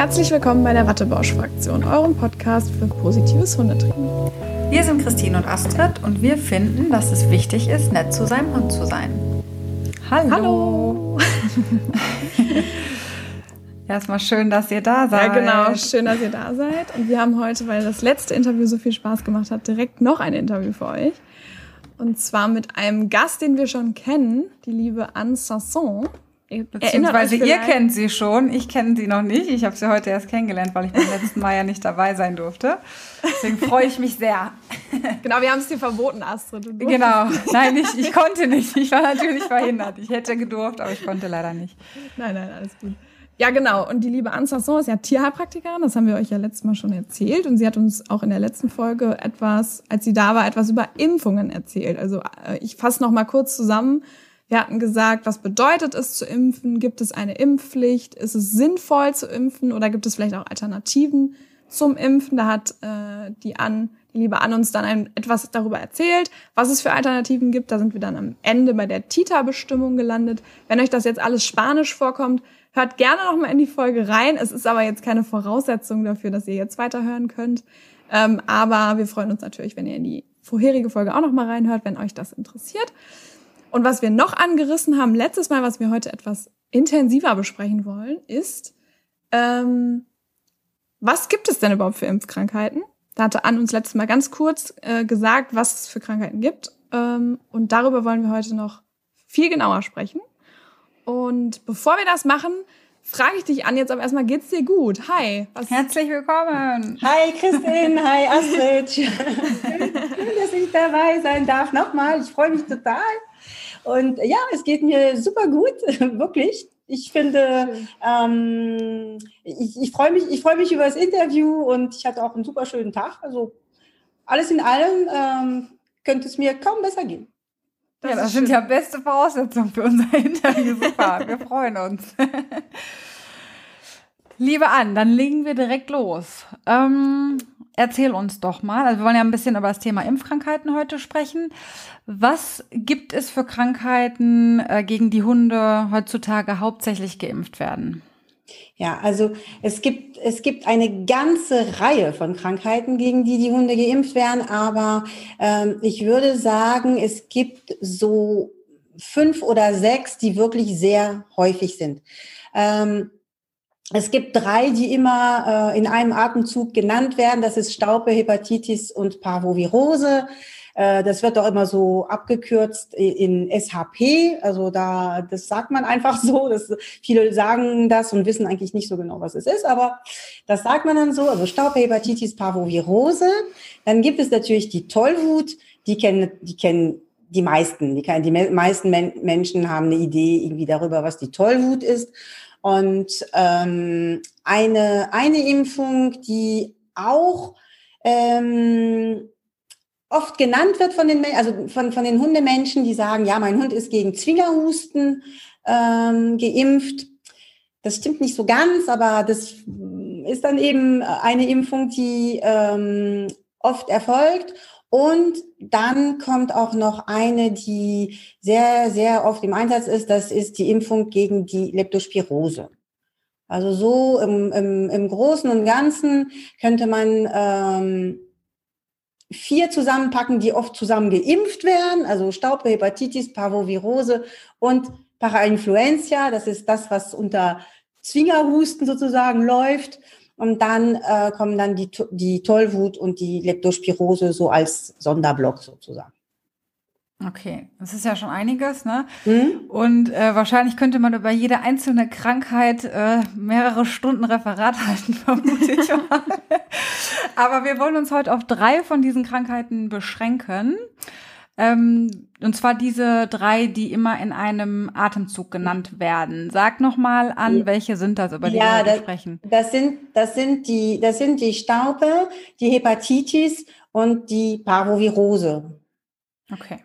Herzlich willkommen bei der Wattebausch-Fraktion, eurem Podcast für positives Hundetraining. Wir sind Christine und Astrid und wir finden, dass es wichtig ist, nett zu seinem Hund zu sein. Hallo! Hallo. Erstmal schön, dass ihr da seid. Ja, genau. Schön, dass ihr da seid. Und wir haben heute, weil das letzte Interview so viel Spaß gemacht hat, direkt noch ein Interview für euch. Und zwar mit einem Gast, den wir schon kennen, die liebe Anne Sasson. Beziehungsweise ihr kennt sie schon, ich kenne sie noch nicht. Ich habe sie heute erst kennengelernt, weil ich beim letzten Mal ja nicht dabei sein durfte. Deswegen freue ich mich sehr. Genau, wir haben es dir verboten, Astrid. Genau, nein, ich, ich konnte nicht. Ich war natürlich verhindert. Ich hätte gedurft, aber ich konnte leider nicht. Nein, nein, alles gut. Ja, genau. Und die liebe Anne Sasson ist ja Tierheilpraktikerin. Das haben wir euch ja letztes Mal schon erzählt. Und sie hat uns auch in der letzten Folge etwas, als sie da war, etwas über Impfungen erzählt. Also äh, ich fasse noch mal kurz zusammen wir hatten gesagt, was bedeutet es zu impfen? Gibt es eine Impfpflicht? Ist es sinnvoll zu impfen oder gibt es vielleicht auch Alternativen zum Impfen? Da hat äh, die an die liebe Ann uns dann ein, etwas darüber erzählt, was es für Alternativen gibt. Da sind wir dann am Ende bei der Tita-Bestimmung gelandet. Wenn euch das jetzt alles Spanisch vorkommt, hört gerne noch mal in die Folge rein. Es ist aber jetzt keine Voraussetzung dafür, dass ihr jetzt weiterhören könnt. Ähm, aber wir freuen uns natürlich, wenn ihr in die vorherige Folge auch noch mal reinhört, wenn euch das interessiert. Und was wir noch angerissen haben, letztes Mal, was wir heute etwas intensiver besprechen wollen, ist, ähm, was gibt es denn überhaupt für Impfkrankheiten? Da hatte Anne uns letztes Mal ganz kurz äh, gesagt, was es für Krankheiten gibt. Ähm, und darüber wollen wir heute noch viel genauer sprechen. Und bevor wir das machen, frage ich dich an jetzt aber erstmal, geht's dir gut? Hi. Was Herzlich willkommen. Hi Christine, hi Astrid. Schön, dass ich dabei sein darf. Nochmal, ich freue mich total. Und ja, es geht mir super gut, wirklich. Ich finde, ähm, ich, ich freue mich, ich freue mich über das Interview und ich hatte auch einen super schönen Tag. Also alles in allem ähm, könnte es mir kaum besser gehen. Das ja, das sind schön. ja beste Voraussetzungen für unser Interview. Super, wir freuen uns. Liebe Ann, dann legen wir direkt los. Ähm, erzähl uns doch mal, also wir wollen ja ein bisschen über das Thema Impfkrankheiten heute sprechen. Was gibt es für Krankheiten, äh, gegen die Hunde heutzutage hauptsächlich geimpft werden? Ja, also es gibt, es gibt eine ganze Reihe von Krankheiten, gegen die die Hunde geimpft werden, aber ähm, ich würde sagen, es gibt so fünf oder sechs, die wirklich sehr häufig sind. Ähm, es gibt drei, die immer äh, in einem Atemzug genannt werden. Das ist Staupe, Hepatitis und Parvovirose. Äh, das wird auch immer so abgekürzt in SHP. Also da, das sagt man einfach so. Das, viele sagen das und wissen eigentlich nicht so genau, was es ist, aber das sagt man dann so. Also Staupe, Hepatitis, Parvovirose. Dann gibt es natürlich die Tollwut. Die kennen, die kennen die meisten. Die, die meisten Menschen haben eine Idee irgendwie darüber, was die Tollwut ist. Und ähm, eine, eine Impfung, die auch ähm, oft genannt wird von den, also von, von den Hundemenschen, die sagen, ja, mein Hund ist gegen Zwingerhusten ähm, geimpft. Das stimmt nicht so ganz, aber das ist dann eben eine Impfung, die ähm, oft erfolgt. Und dann kommt auch noch eine, die sehr, sehr oft im Einsatz ist. Das ist die Impfung gegen die Leptospirose. Also so im, im, im Großen und Ganzen könnte man ähm, vier zusammenpacken, die oft zusammen geimpft werden. Also Staubre, Hepatitis, Parvovirose und Parainfluenza. Das ist das, was unter Zwingerhusten sozusagen läuft. Und dann äh, kommen dann die, die Tollwut und die Leptospirose so als Sonderblock sozusagen. Okay, das ist ja schon einiges, ne? Mhm. Und äh, wahrscheinlich könnte man über jede einzelne Krankheit äh, mehrere Stunden Referat halten, vermute ich mal. Aber wir wollen uns heute auf drei von diesen Krankheiten beschränken. Ähm, und zwar diese drei, die immer in einem Atemzug genannt werden. Sag noch mal an, welche sind das, über die ja, wir das, sprechen? Das sind, das sind die, das sind die Staupe, die Hepatitis und die Parvovirose. Okay.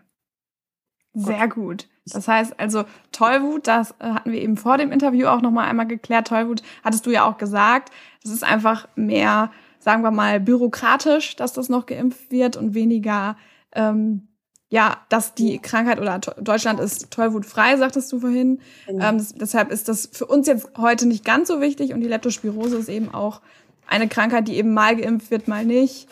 Sehr gut. Das heißt also Tollwut, das äh, hatten wir eben vor dem Interview auch noch mal einmal geklärt. Tollwut hattest du ja auch gesagt. Das ist einfach mehr, sagen wir mal, bürokratisch, dass das noch geimpft wird und weniger ähm, ja, dass die Krankheit oder Deutschland ist tollwutfrei, sagtest du vorhin. Genau. Ähm, das, deshalb ist das für uns jetzt heute nicht ganz so wichtig und die Leptospirose ist eben auch eine Krankheit, die eben mal geimpft wird, mal nicht.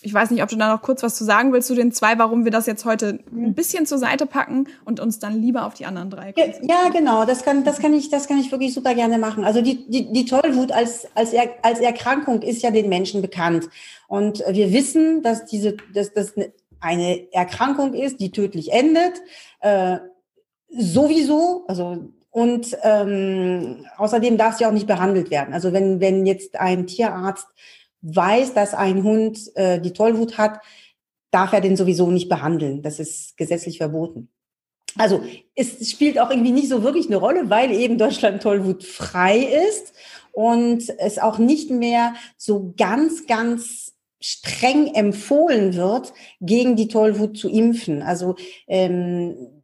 Ich weiß nicht, ob du da noch kurz was zu sagen willst zu den zwei, warum wir das jetzt heute ein bisschen zur Seite packen und uns dann lieber auf die anderen drei. Ja, genau, das kann, das kann ich, das kann ich wirklich super gerne machen. Also die, die, die Tollwut als, als, er, als Erkrankung ist ja den Menschen bekannt. Und wir wissen, dass diese, dass das eine Erkrankung ist, die tödlich endet. Äh, sowieso, also und ähm, außerdem darf sie auch nicht behandelt werden. Also wenn, wenn jetzt ein Tierarzt weiß, dass ein Hund äh, die Tollwut hat, darf er den sowieso nicht behandeln. Das ist gesetzlich verboten. Also es spielt auch irgendwie nicht so wirklich eine Rolle, weil eben Deutschland Tollwut frei ist und es auch nicht mehr so ganz, ganz streng empfohlen wird, gegen die Tollwut zu impfen. Also ähm,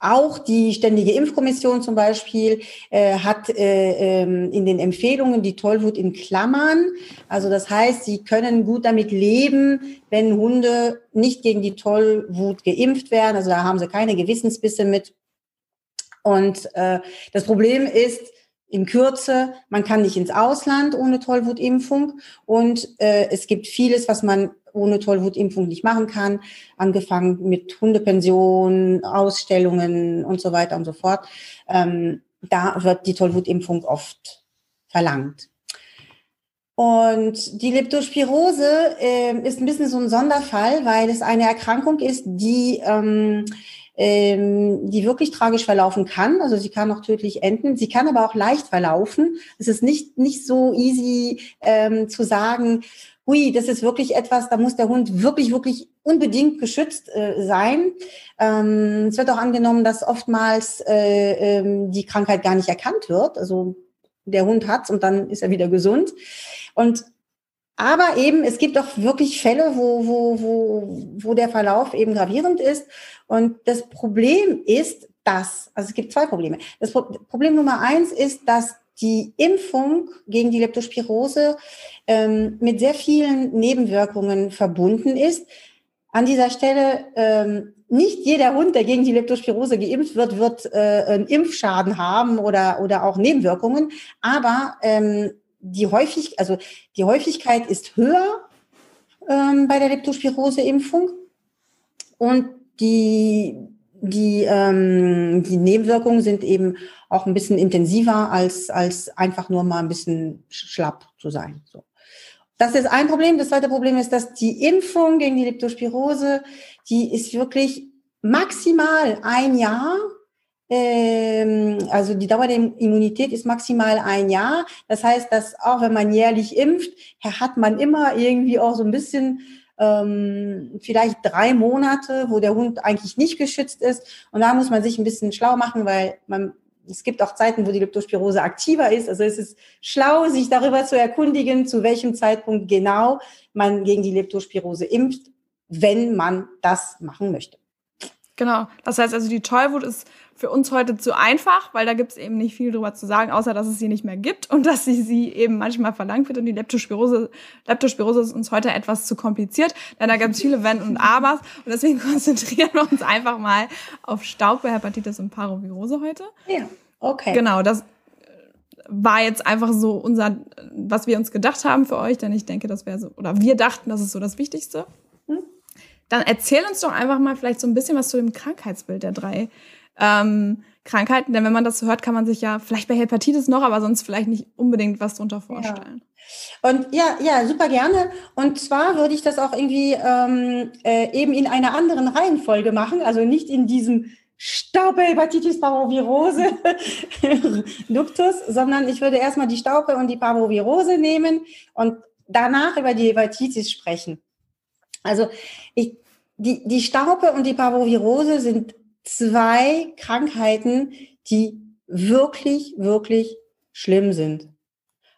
auch die Ständige Impfkommission zum Beispiel äh, hat äh, ähm, in den Empfehlungen die Tollwut in Klammern. Also das heißt, sie können gut damit leben, wenn Hunde nicht gegen die Tollwut geimpft werden. Also da haben sie keine Gewissensbisse mit. Und äh, das Problem ist, in Kürze, man kann nicht ins Ausland ohne Tollwutimpfung und äh, es gibt vieles, was man ohne Tollwutimpfung nicht machen kann, angefangen mit Hundepension, Ausstellungen und so weiter und so fort. Ähm, da wird die Tollwutimpfung oft verlangt. Und die Leptospirose äh, ist ein bisschen so ein Sonderfall, weil es eine Erkrankung ist, die ähm, ähm, die wirklich tragisch verlaufen kann. Also sie kann auch tödlich enden. Sie kann aber auch leicht verlaufen. Es ist nicht, nicht so easy ähm, zu sagen, hui, das ist wirklich etwas, da muss der Hund wirklich, wirklich unbedingt geschützt äh, sein. Ähm, es wird auch angenommen, dass oftmals äh, ähm, die Krankheit gar nicht erkannt wird. Also der Hund hat's und dann ist er wieder gesund. Und aber eben, es gibt auch wirklich Fälle, wo, wo, wo, wo der Verlauf eben gravierend ist. Und das Problem ist, dass, also es gibt zwei Probleme. Das Problem Nummer eins ist, dass die Impfung gegen die Leptospirose ähm, mit sehr vielen Nebenwirkungen verbunden ist. An dieser Stelle ähm, nicht jeder Hund, der gegen die Leptospirose geimpft wird, wird äh, einen Impfschaden haben oder, oder auch Nebenwirkungen. Aber ähm, die häufig, also die Häufigkeit ist höher ähm, bei der Leptospirose-Impfung und die die, ähm, die Nebenwirkungen sind eben auch ein bisschen intensiver als, als einfach nur mal ein bisschen schlapp zu sein. So. Das ist ein Problem. Das zweite Problem ist, dass die Impfung gegen die Leptospirose, die ist wirklich maximal ein Jahr. Ähm, also die Dauer der Immunität ist maximal ein Jahr. Das heißt, dass auch wenn man jährlich impft, hat man immer irgendwie auch so ein bisschen ähm, vielleicht drei Monate, wo der Hund eigentlich nicht geschützt ist. Und da muss man sich ein bisschen schlau machen, weil man es gibt auch Zeiten, wo die Leptospirose aktiver ist. Also es ist schlau, sich darüber zu erkundigen, zu welchem Zeitpunkt genau man gegen die Leptospirose impft, wenn man das machen möchte. Genau. Das heißt also, die Tollwut ist für uns heute zu einfach, weil da gibt es eben nicht viel drüber zu sagen, außer dass es sie nicht mehr gibt und dass sie, sie eben manchmal verlangt wird. Und die Leptospirose, Leptospirose ist uns heute etwas zu kompliziert, denn da gibt es viele Wenn und Abers. Und deswegen konzentrieren wir uns einfach mal auf Staubhepatitis und Parovirose heute. Ja, okay. Genau, das war jetzt einfach so unser, was wir uns gedacht haben für euch, denn ich denke, das wäre so, oder wir dachten, das ist so das Wichtigste. Hm? Dann erzähl uns doch einfach mal vielleicht so ein bisschen was zu dem Krankheitsbild der drei ähm, Krankheiten. Denn wenn man das so hört, kann man sich ja vielleicht bei Hepatitis noch, aber sonst vielleicht nicht unbedingt was drunter vorstellen. Ja. Und ja, ja, super gerne. Und zwar würde ich das auch irgendwie ähm, äh, eben in einer anderen Reihenfolge machen, also nicht in diesem Staubhepatitis Parvovirose Ductus, sondern ich würde erstmal die Staupe und die Parvovirose nehmen und danach über die Hepatitis sprechen. Also ich, die, die Staupe und die Parvovirose sind zwei Krankheiten, die wirklich, wirklich schlimm sind.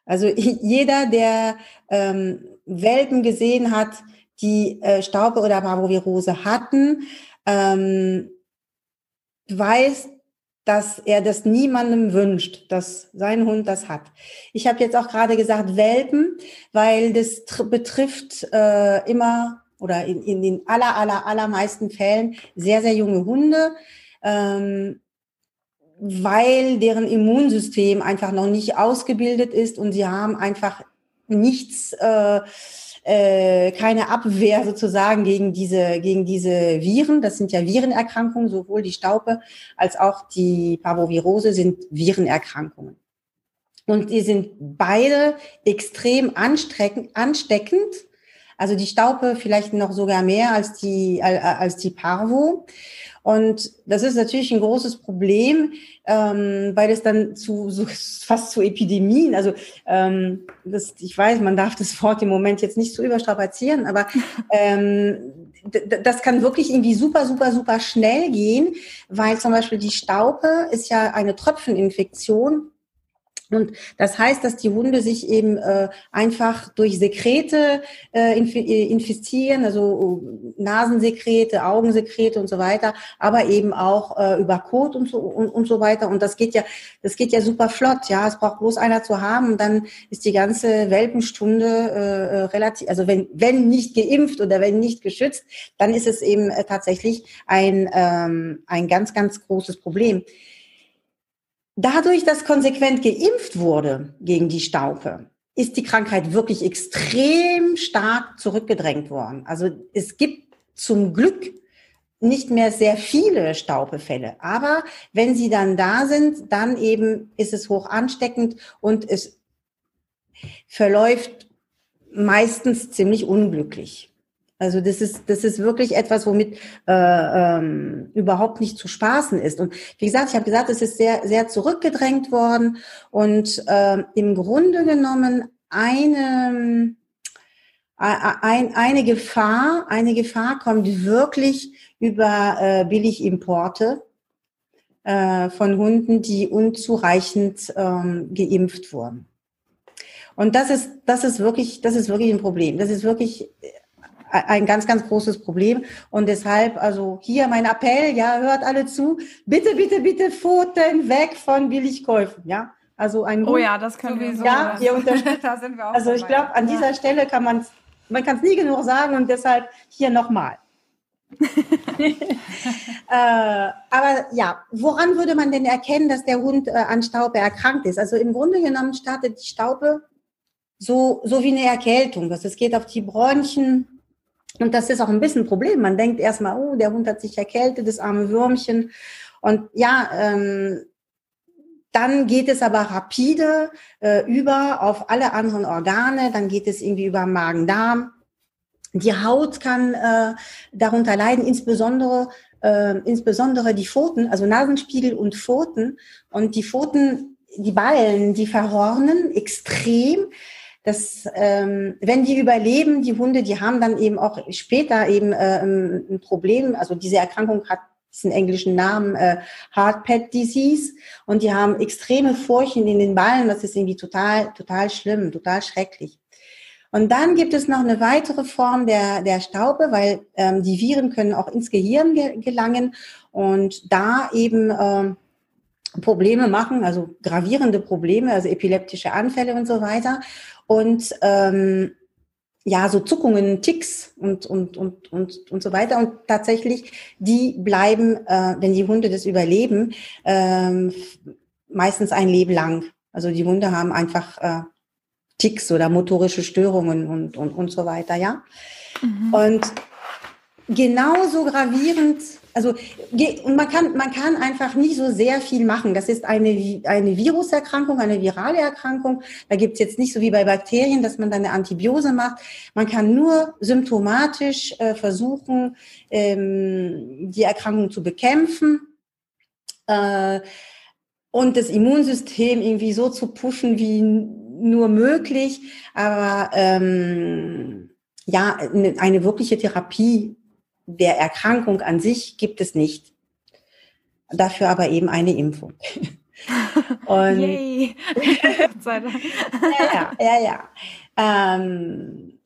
Also jeder, der ähm, Welpen gesehen hat, die äh, Staube oder Parvovirose hatten, ähm, weiß, dass er das niemandem wünscht, dass sein Hund das hat. Ich habe jetzt auch gerade gesagt Welpen, weil das betrifft äh, immer oder in, in den aller, aller, allermeisten Fällen sehr, sehr junge Hunde, ähm, weil deren Immunsystem einfach noch nicht ausgebildet ist und sie haben einfach nichts, äh, äh, keine Abwehr sozusagen gegen diese, gegen diese Viren. Das sind ja Virenerkrankungen, sowohl die Staupe als auch die Parvovirose sind Virenerkrankungen. Und die sind beide extrem ansteckend. Also die Staupe vielleicht noch sogar mehr als die, als die Parvo. Und das ist natürlich ein großes Problem, ähm, weil es dann zu so fast zu Epidemien, also ähm, das, ich weiß, man darf das Wort im Moment jetzt nicht so überstrapazieren, aber ähm, das kann wirklich irgendwie super, super, super schnell gehen, weil zum Beispiel die Staupe ist ja eine Tröpfcheninfektion und das heißt, dass die Hunde sich eben äh, einfach durch Sekrete äh, äh infizieren, also äh, Nasensekrete, Augensekrete und so weiter, aber eben auch äh, über Kot und so und, und so weiter. Und das geht ja, das geht ja super flott. Ja, es braucht bloß einer zu haben dann ist die ganze Welpenstunde äh, äh relativ, also wenn wenn nicht geimpft oder wenn nicht geschützt, dann ist es eben äh, tatsächlich ein ähm, ein ganz ganz großes Problem. Dadurch, dass konsequent geimpft wurde gegen die Staupe, ist die Krankheit wirklich extrem stark zurückgedrängt worden. Also es gibt zum Glück nicht mehr sehr viele Staupefälle. Aber wenn sie dann da sind, dann eben ist es hoch ansteckend und es verläuft meistens ziemlich unglücklich. Also das ist, das ist wirklich etwas, womit äh, ähm, überhaupt nicht zu spaßen ist. Und wie gesagt, ich habe gesagt, es ist sehr, sehr zurückgedrängt worden und äh, im Grunde genommen eine, ein, eine Gefahr, eine Gefahr kommt wirklich über äh, Billigimporte äh, von Hunden, die unzureichend ähm, geimpft wurden. Und das ist, das ist wirklich, das ist wirklich ein Problem. Das ist wirklich ein ganz, ganz großes Problem. Und deshalb, also hier mein Appell, ja, hört alle zu. Bitte, bitte, bitte Pfoten weg von Billigkäufen, ja. Also ein Oh ja, das können wir so. Ja, ihr unterstützt. da sind wir auch also ich glaube, an dieser Stelle kann man man kann es nie genug sagen und deshalb hier nochmal. äh, aber ja, woran würde man denn erkennen, dass der Hund äh, an Staube erkrankt ist? Also im Grunde genommen startet die Staube so, so wie eine Erkältung. Das, es geht auf die Bronchien, und das ist auch ein bisschen ein Problem. Man denkt erstmal, oh, der Hund hat sich erkältet, das arme Würmchen. Und ja, ähm, dann geht es aber rapide äh, über auf alle anderen Organe. Dann geht es irgendwie über Magen-Darm. Die Haut kann äh, darunter leiden, insbesondere äh, insbesondere die Pfoten, also Nasenspiegel und Pfoten. Und die Pfoten, die Ballen, die verhornen extrem dass ähm, wenn die überleben, die Hunde, die haben dann eben auch später eben äh, ein Problem. Also diese Erkrankung hat diesen englischen Namen äh, Heart Pet Disease und die haben extreme Furchen in den Ballen. Das ist irgendwie total, total schlimm, total schrecklich. Und dann gibt es noch eine weitere Form der, der Staube, weil ähm, die Viren können auch ins Gehirn ge gelangen und da eben ähm, Probleme machen, also gravierende Probleme, also epileptische Anfälle und so weiter. Und ähm, ja, so Zuckungen, Ticks und, und, und, und, und so weiter. Und tatsächlich, die bleiben, äh, wenn die Hunde das überleben, ähm, meistens ein Leben lang. Also die Hunde haben einfach äh, Ticks oder motorische Störungen und, und, und so weiter, ja. Mhm. Und genauso gravierend also man kann, man kann einfach nicht so sehr viel machen. Das ist eine, eine Viruserkrankung, eine virale Erkrankung. Da gibt es jetzt nicht so wie bei Bakterien, dass man dann eine Antibiose macht. Man kann nur symptomatisch äh, versuchen, ähm, die Erkrankung zu bekämpfen. Äh, und das Immunsystem irgendwie so zu pushen wie nur möglich. Aber ähm, ja, eine, eine wirkliche Therapie der Erkrankung an sich gibt es nicht. Dafür aber eben eine Impfung. Und Yay. ja, ja, ja, ja. Ähm,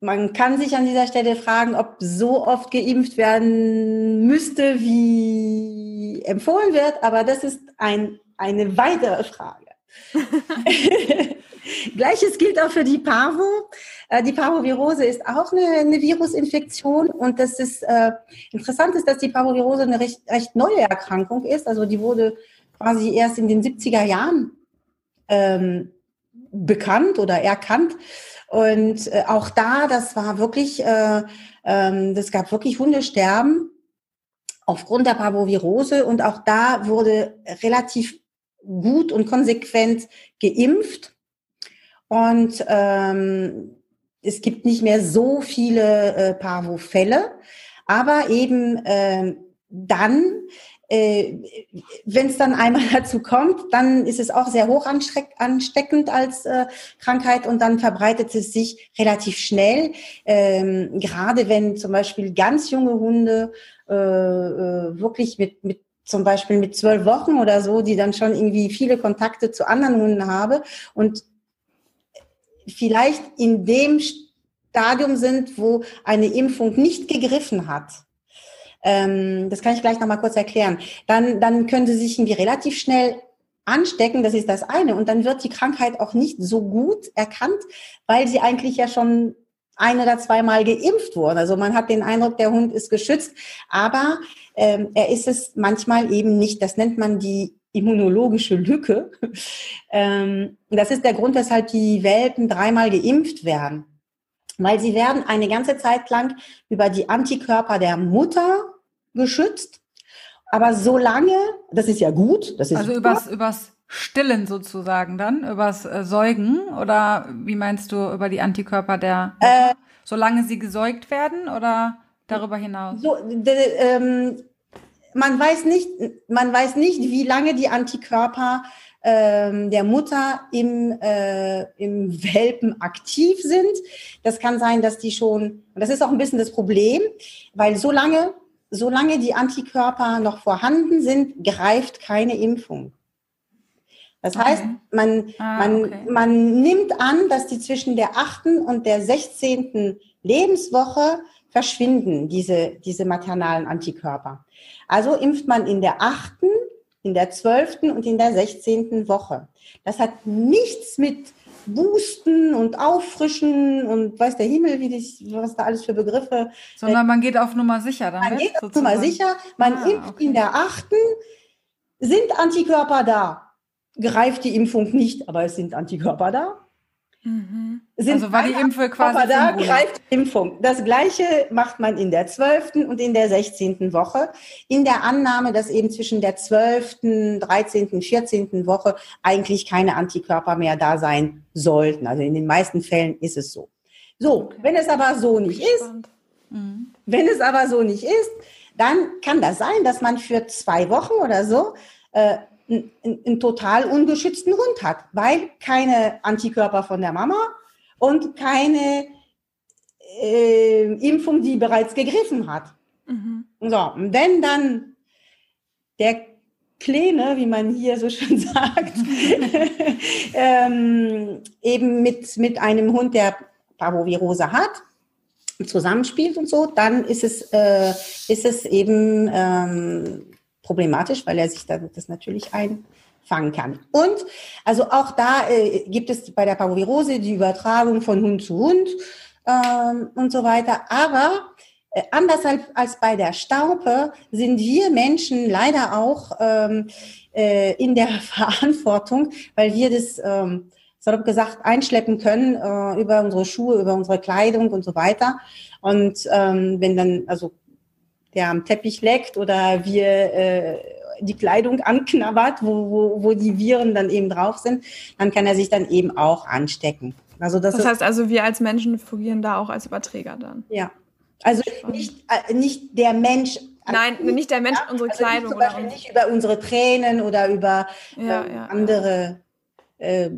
man kann sich an dieser Stelle fragen, ob so oft geimpft werden müsste, wie empfohlen wird, aber das ist ein, eine weitere Frage. Gleiches gilt auch für die Pavo. Äh, die Parvovirose ist auch eine, eine Virusinfektion und das ist äh, interessant ist, dass die Parvovirose eine recht, recht neue Erkrankung ist. Also die wurde quasi erst in den 70er Jahren ähm, bekannt oder erkannt. Und äh, auch da, das war wirklich, äh, ähm, das gab wirklich Hundesterben aufgrund der Parvovirose und auch da wurde relativ gut und konsequent geimpft. Und ähm, es gibt nicht mehr so viele äh, Parvo-Fälle, aber eben äh, dann, äh, wenn es dann einmal dazu kommt, dann ist es auch sehr hoch ansteckend als äh, Krankheit und dann verbreitet es sich relativ schnell. Ähm, gerade wenn zum Beispiel ganz junge Hunde äh, äh, wirklich mit, mit zum Beispiel mit zwölf Wochen oder so, die dann schon irgendwie viele Kontakte zu anderen Hunden habe und vielleicht in dem Stadium sind, wo eine Impfung nicht gegriffen hat. Ähm, das kann ich gleich nochmal kurz erklären. Dann, dann können sie sich irgendwie relativ schnell anstecken, das ist das eine. Und dann wird die Krankheit auch nicht so gut erkannt, weil sie eigentlich ja schon ein oder zweimal geimpft wurden. Also man hat den Eindruck, der Hund ist geschützt, aber ähm, er ist es manchmal eben nicht. Das nennt man die immunologische Lücke. ähm, das ist der Grund, weshalb die Welpen dreimal geimpft werden. Weil sie werden eine ganze Zeit lang über die Antikörper der Mutter geschützt. Aber solange, das ist ja gut, das ist also übers, übers Stillen sozusagen dann, übers äh, Säugen oder wie meinst du über die Antikörper der, äh, solange sie gesäugt werden oder darüber hinaus? So, ähm, man weiß nicht, man weiß nicht, wie lange die Antikörper ähm, der Mutter im, äh, im Welpen aktiv sind. Das kann sein, dass die schon, und das ist auch ein bisschen das Problem, weil solange, solange die Antikörper noch vorhanden sind, greift keine Impfung. Das heißt, man, ah, man, okay. man nimmt an, dass die zwischen der achten und der sechzehnten Lebenswoche verschwinden, diese, diese maternalen Antikörper. Also impft man in der achten, in der zwölften und in der sechzehnten Woche. Das hat nichts mit Boosten und Auffrischen und weiß der Himmel, wie das, was da alles für Begriffe. Sondern man geht auf Nummer sicher damit. Man geht auf Nummer sicher. Man ah, impft okay. in der achten. Sind Antikörper da? Greift die Impfung nicht, aber es sind Antikörper da. Mhm. also war die Impfung quasi aber da greift Impfung. Das gleiche macht man in der 12. und in der 16. Woche, in der Annahme, dass eben zwischen der 12., 13., 14. Woche eigentlich keine Antikörper mehr da sein sollten. Also in den meisten Fällen ist es so. So, okay. wenn es aber so nicht ist, mhm. wenn es aber so nicht ist, dann kann das sein, dass man für zwei Wochen oder so äh, einen, total ungeschützten Hund hat, weil keine Antikörper von der Mama und keine äh, Impfung, die bereits gegriffen hat. Mhm. So, und wenn dann der Kleine, wie man hier so schön sagt, ähm, eben mit, mit einem Hund, der Parvovirose hat, zusammenspielt und so, dann ist es, äh, ist es eben ähm, problematisch, weil er sich dann das natürlich einfangen kann. Und also auch da äh, gibt es bei der Parvovirose die Übertragung von Hund zu Hund ähm, und so weiter. Aber äh, anders als, als bei der Staupe sind wir Menschen leider auch ähm, äh, in der Verantwortung, weil wir das ähm, salopp gesagt einschleppen können äh, über unsere Schuhe, über unsere Kleidung und so weiter. Und ähm, wenn dann also der am Teppich leckt oder wir äh, die Kleidung anknabbert, wo, wo, wo die Viren dann eben drauf sind, dann kann er sich dann eben auch anstecken. Also das, das heißt also, wir als Menschen fungieren da auch als Überträger dann. Ja. Also nicht, äh, nicht der Mensch. Nein, nicht, der Mensch, ja, unsere also Kleidung. Nicht, zum Beispiel nicht über unsere Tränen oder über ja, äh, ja, andere äh,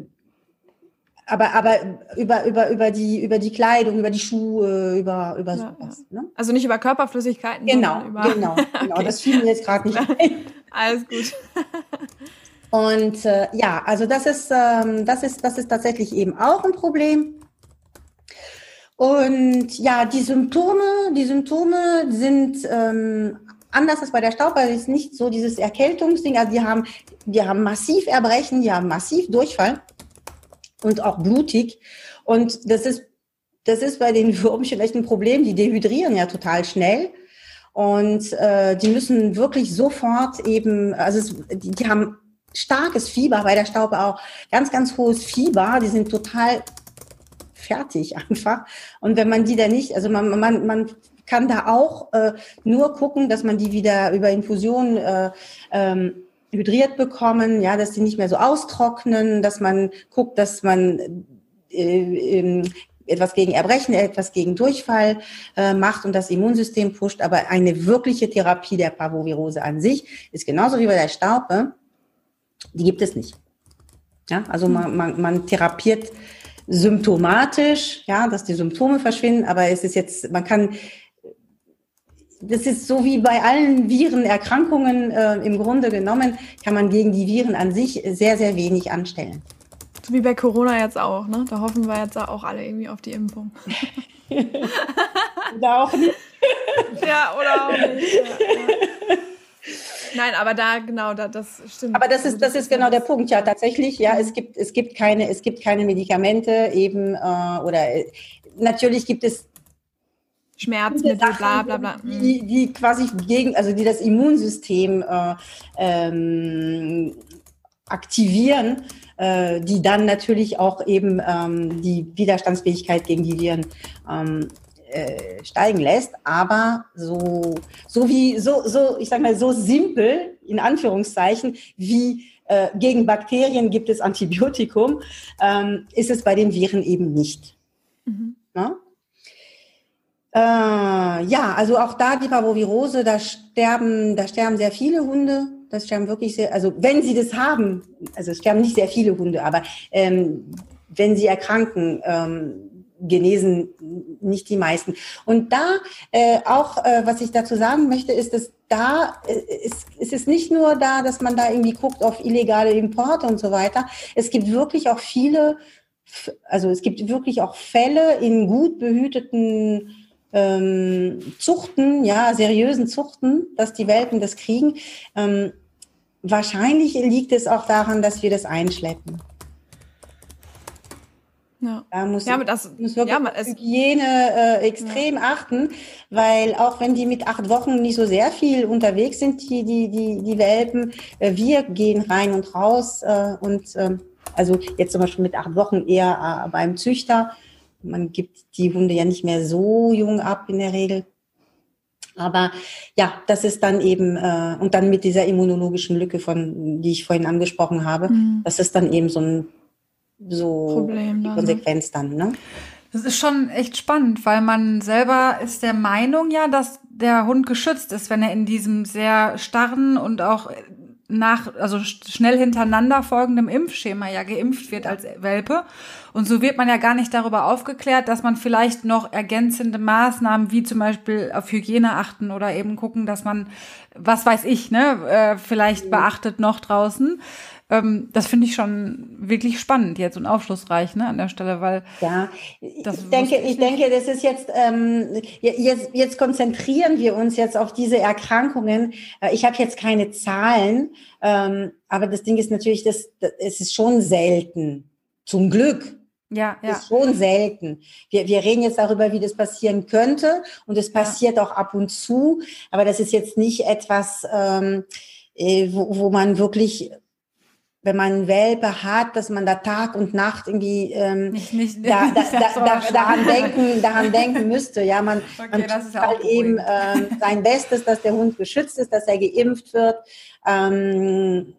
aber, aber über, über, über, die, über die Kleidung, über die Schuhe, über, über ja, sowas. Ja. Ne? Also nicht über Körperflüssigkeiten. Genau, über genau, genau. okay. Das fiel mir jetzt gerade nicht ein. Alles gut. Und äh, ja, also das ist, ähm, das, ist, das ist tatsächlich eben auch ein Problem. Und ja, die Symptome, die Symptome sind ähm, anders als bei der Staubbeißer, ist nicht so dieses Erkältungsding. Also die haben, die haben massiv Erbrechen, die haben massiv Durchfall und auch blutig. Und das ist das ist bei den Würmchen echt ein Problem. Die dehydrieren ja total schnell. Und äh, die müssen wirklich sofort eben, also es, die, die haben starkes Fieber, bei der Staupe auch ganz, ganz hohes Fieber. Die sind total fertig einfach. Und wenn man die da nicht, also man, man, man kann da auch äh, nur gucken, dass man die wieder über Infusion äh, ähm, hydriert bekommen, ja, dass die nicht mehr so austrocknen, dass man guckt, dass man äh, ähm, etwas gegen Erbrechen, etwas gegen Durchfall äh, macht und das Immunsystem pusht. Aber eine wirkliche Therapie der Parvovirose an sich ist genauso wie bei der Staupe, die gibt es nicht. Ja, also man, man, man therapiert symptomatisch, ja, dass die Symptome verschwinden, aber es ist jetzt, man kann das ist so wie bei allen Virenerkrankungen äh, im Grunde genommen, kann man gegen die Viren an sich sehr, sehr wenig anstellen. So wie bei Corona jetzt auch, ne? Da hoffen wir jetzt auch alle irgendwie auf die Impfung. oder auch nicht. ja, oder auch nicht. Ja, ja. Nein, aber da genau, da, das stimmt. Aber das ist das ist genau der Punkt. Ja, tatsächlich. Ja, es gibt es gibt keine es gibt keine Medikamente eben äh, oder äh, natürlich gibt es Schmerzmittel, bla bla bla. Die, mhm. die quasi gegen, also die das Immunsystem äh, ähm, aktivieren, äh, die dann natürlich auch eben ähm, die Widerstandsfähigkeit gegen die Viren ähm, äh, steigen lässt. Aber so, so wie, so, so, ich sag mal, so simpel, in Anführungszeichen, wie äh, gegen Bakterien gibt es Antibiotikum, ähm, ist es bei den Viren eben nicht. Mhm. Na? Äh, ja, also auch da die Parvovirose, da sterben, da sterben sehr viele Hunde. Das sterben wirklich sehr, also wenn sie das haben, also es sterben nicht sehr viele Hunde, aber ähm, wenn sie erkranken, ähm, genesen nicht die meisten. Und da äh, auch, äh, was ich dazu sagen möchte, ist, dass da äh, ist, ist es nicht nur da, dass man da irgendwie guckt auf illegale Importe und so weiter. Es gibt wirklich auch viele, also es gibt wirklich auch Fälle in gut behüteten ähm, Zuchten, ja, seriösen Zuchten, dass die Welpen das kriegen. Ähm, wahrscheinlich liegt es auch daran, dass wir das einschleppen. Ja. Da muss, ja, das, muss wirklich ja, es, Hygiene äh, extrem ja. achten, weil auch wenn die mit acht Wochen nicht so sehr viel unterwegs sind, die, die, die, die Welpen, äh, wir gehen rein und raus äh, und äh, also jetzt zum Beispiel mit acht Wochen eher äh, beim Züchter man gibt die Hunde ja nicht mehr so jung ab in der Regel. Aber ja, das ist dann eben, äh, und dann mit dieser immunologischen Lücke, von, die ich vorhin angesprochen habe, mhm. das ist dann eben so ein so Problem, die ne? Konsequenz dann. Ne? Das ist schon echt spannend, weil man selber ist der Meinung ja, dass der Hund geschützt ist, wenn er in diesem sehr starren und auch nach, also schnell hintereinander folgendem Impfschema ja geimpft wird als Welpe. Und so wird man ja gar nicht darüber aufgeklärt, dass man vielleicht noch ergänzende Maßnahmen wie zum Beispiel auf Hygiene achten oder eben gucken, dass man, was weiß ich, ne, äh, vielleicht beachtet noch draußen. Ähm, das finde ich schon wirklich spannend jetzt und aufschlussreich ne, an der Stelle, weil ja, ich denke, ich, ich denke, das ist jetzt, ähm, jetzt jetzt konzentrieren wir uns jetzt auf diese Erkrankungen. Äh, ich habe jetzt keine Zahlen, ähm, aber das Ding ist natürlich, dass das, es ist schon selten, zum Glück. Ja, ja. Ist schon selten. Wir, wir reden jetzt darüber, wie das passieren könnte und es passiert ja. auch ab und zu, aber das ist jetzt nicht etwas, ähm, äh, wo, wo man wirklich wenn man Welpe hat, dass man da Tag und Nacht irgendwie ähm, nicht, nicht, da, da, da, daran denken, daran denken müsste. Ja, man, okay, man tut ja halt eben ähm, sein Bestes, dass der Hund geschützt ist, dass er geimpft wird. Ähm,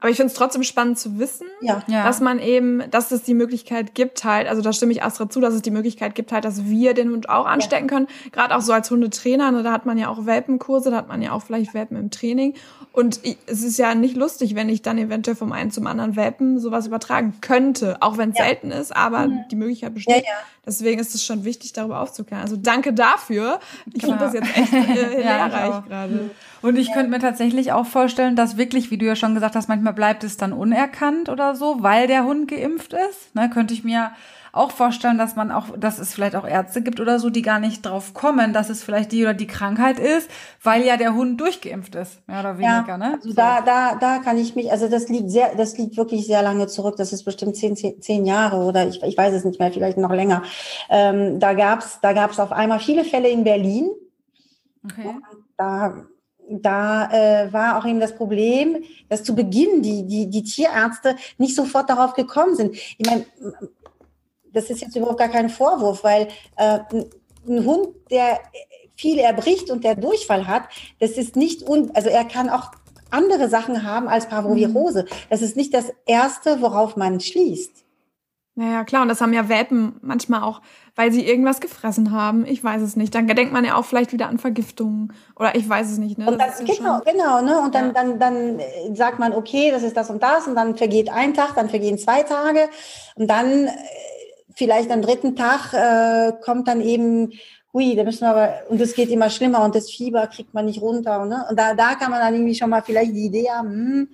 aber ich finde es trotzdem spannend zu wissen, ja. dass man eben, dass es die Möglichkeit gibt halt, also da stimme ich Astra zu, dass es die Möglichkeit gibt halt, dass wir den Hund auch anstecken ja. können. Gerade auch so als Hundetrainer, ne, da hat man ja auch Welpenkurse, da hat man ja auch vielleicht Welpen im Training. Und es ist ja nicht lustig, wenn ich dann eventuell vom einen zum anderen Welpen sowas übertragen könnte, auch wenn es ja. selten ist, aber mhm. die Möglichkeit besteht. Deswegen ist es schon wichtig, darüber aufzuklären. Also danke dafür. Ich finde das jetzt echt äh, lehrreich gerade. Und ich könnte mir tatsächlich auch vorstellen, dass wirklich, wie du ja schon gesagt hast, manchmal bleibt es dann unerkannt oder so, weil der Hund geimpft ist. Ne, könnte ich mir auch vorstellen, dass man auch, dass es vielleicht auch Ärzte gibt oder so, die gar nicht drauf kommen, dass es vielleicht die oder die Krankheit ist, weil ja der Hund durchgeimpft ist, mehr oder weniger, ja, ne? Also so. da, da, da kann ich mich, also das liegt sehr, das liegt wirklich sehr lange zurück. Das ist bestimmt zehn, zehn, zehn Jahre oder ich, ich weiß es nicht mehr, vielleicht noch länger. Ähm, da gab's, da gab's auf einmal viele Fälle in Berlin. Okay. Da da äh, war auch eben das Problem, dass zu Beginn die, die, die Tierärzte nicht sofort darauf gekommen sind. Ich meine, das ist jetzt überhaupt gar kein Vorwurf, weil äh, ein Hund, der viel erbricht und der Durchfall hat, das ist nicht, un also er kann auch andere Sachen haben als Parvovirose. Mhm. Das ist nicht das Erste, worauf man schließt. Naja, klar, und das haben ja Welpen manchmal auch, weil sie irgendwas gefressen haben. Ich weiß es nicht. Dann denkt man ja auch vielleicht wieder an Vergiftungen oder ich weiß es nicht. Ne? Und dann, ja genau, genau, ne? Und dann, ja. dann, dann sagt man, okay, das ist das und das, und dann vergeht ein Tag, dann vergehen zwei Tage, und dann äh, vielleicht am dritten Tag äh, kommt dann eben, hui, da müssen wir aber, und es geht immer schlimmer und das Fieber kriegt man nicht runter. Ne? Und da, da kann man dann irgendwie schon mal vielleicht die Idee haben, hm,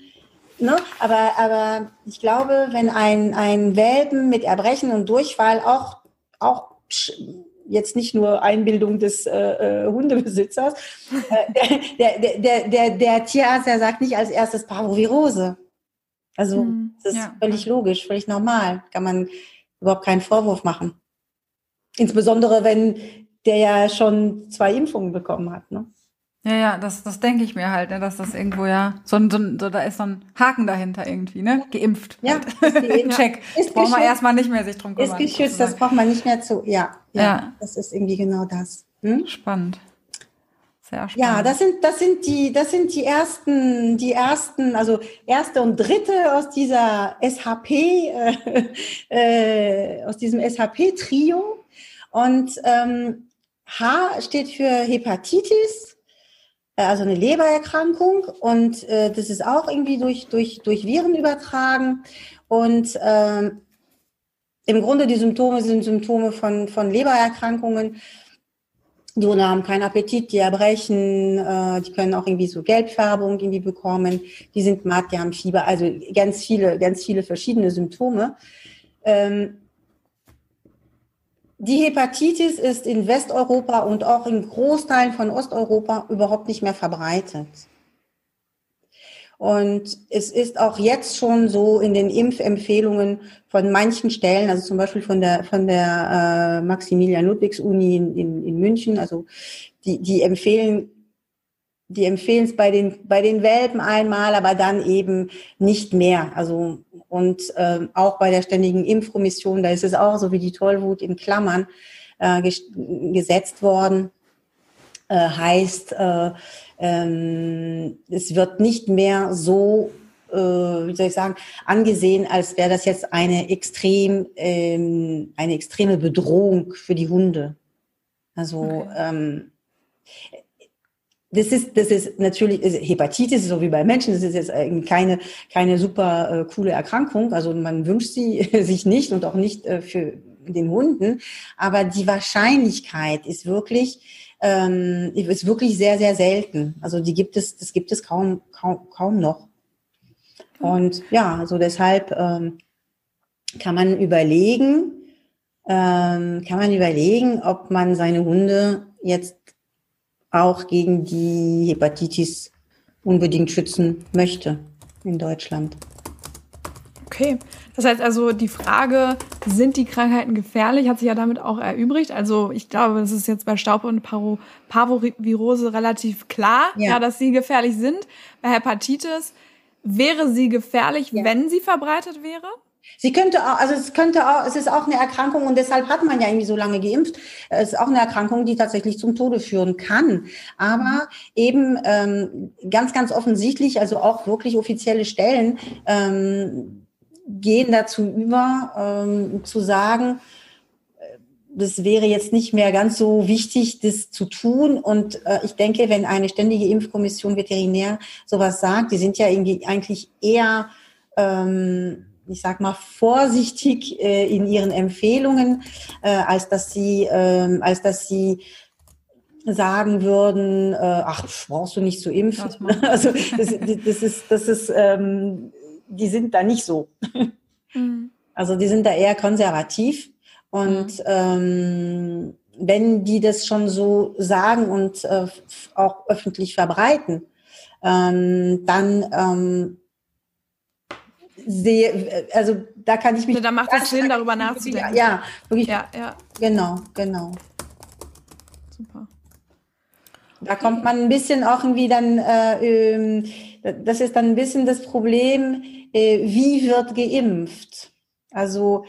ne? aber, aber ich glaube, wenn ein, ein Welpen mit Erbrechen und Durchfall auch, auch jetzt nicht nur Einbildung des äh, äh Hundebesitzers, äh, der, der, der, der, der Tierarzt, der sagt nicht als erstes Parvovirose. Also hm, das ist ja. völlig logisch, völlig normal. Kann man überhaupt keinen Vorwurf machen. Insbesondere, wenn der ja schon zwei Impfungen bekommen hat. Ne? Ja, ja, das, das denke ich mir halt, ne, dass das irgendwo ja so, so, so da ist so ein Haken dahinter irgendwie, ne? Geimpft. Ja, halt. Check. Ist braucht man erstmal nicht mehr sich drum kümmern. Ist geschützt, das braucht man nicht mehr zu. Ja, ja, ja. das ist irgendwie genau das. Hm? Spannend. Sehr spannend. Ja, das sind, das sind die, das sind die ersten, die ersten, also erste und dritte aus dieser SHP, äh, äh, aus diesem SHP-Trio. Und ähm, H steht für Hepatitis, also eine Lebererkrankung. Und äh, das ist auch irgendwie durch, durch, durch Viren übertragen. Und ähm, im Grunde die Symptome sind Symptome von, von Lebererkrankungen. Die Hunde haben keinen Appetit, die erbrechen, äh, die können auch irgendwie so Gelbfärbung irgendwie bekommen, die sind matt, die haben Fieber, also ganz viele, ganz viele verschiedene Symptome. Ähm, die Hepatitis ist in Westeuropa und auch in Großteilen von Osteuropa überhaupt nicht mehr verbreitet. Und es ist auch jetzt schon so in den Impfempfehlungen von manchen Stellen, also zum Beispiel von der, von der äh, Maximilian-Ludwigs-Uni in, in, in München, also die, die empfehlen die empfehlen es bei den bei den Welpen einmal, aber dann eben nicht mehr. Also und ähm, auch bei der ständigen Impfkommission, da ist es auch so wie die Tollwut in Klammern äh, gesetzt worden. Äh, heißt, äh, ähm, es wird nicht mehr so, äh, wie soll ich sagen, angesehen, als wäre das jetzt eine extrem, ähm, eine extreme Bedrohung für die Hunde. Also okay. ähm, das ist, das ist natürlich Hepatitis, so wie bei Menschen, das ist jetzt keine, keine super äh, coole Erkrankung. Also man wünscht sie sich nicht und auch nicht äh, für den Hunden. Aber die Wahrscheinlichkeit ist wirklich, ähm, ist wirklich sehr, sehr selten. Also die gibt es, das gibt es kaum, kaum, kaum noch. Und ja, also deshalb ähm, kann man überlegen, ähm, kann man überlegen, ob man seine Hunde jetzt auch gegen die Hepatitis unbedingt schützen möchte in Deutschland. Okay, das heißt also, die Frage, sind die Krankheiten gefährlich, hat sich ja damit auch erübrigt. Also ich glaube, das ist jetzt bei Staub und Paro Parvovirose relativ klar, ja. ja. dass sie gefährlich sind. Bei Hepatitis wäre sie gefährlich, ja. wenn sie verbreitet wäre? Sie könnte auch, also es könnte auch, es ist auch eine Erkrankung und deshalb hat man ja irgendwie so lange geimpft. Es ist auch eine Erkrankung, die tatsächlich zum Tode führen kann. Aber eben ähm, ganz, ganz offensichtlich, also auch wirklich offizielle Stellen ähm, gehen dazu über, ähm, zu sagen, äh, das wäre jetzt nicht mehr ganz so wichtig, das zu tun. Und äh, ich denke, wenn eine ständige Impfkommission Veterinär sowas sagt, die sind ja irgendwie eigentlich eher ähm, ich sag mal, vorsichtig äh, in ihren Empfehlungen, äh, als dass sie, äh, als dass sie sagen würden, äh, ach, brauchst du nicht zu impfen. Also das, das ist, das ist, ähm, die sind da nicht so. Mhm. Also die sind da eher konservativ und mhm. ähm, wenn die das schon so sagen und äh, auch öffentlich verbreiten, ähm, dann ähm, sehe, also da kann ich mich. Da macht es Sinn, darüber nachzudenken. Ja, wirklich. Ja, ja. Genau, genau. Super. Da kommt man ein bisschen auch irgendwie dann, äh, ähm, das ist dann ein bisschen das Problem, äh, wie wird geimpft? Also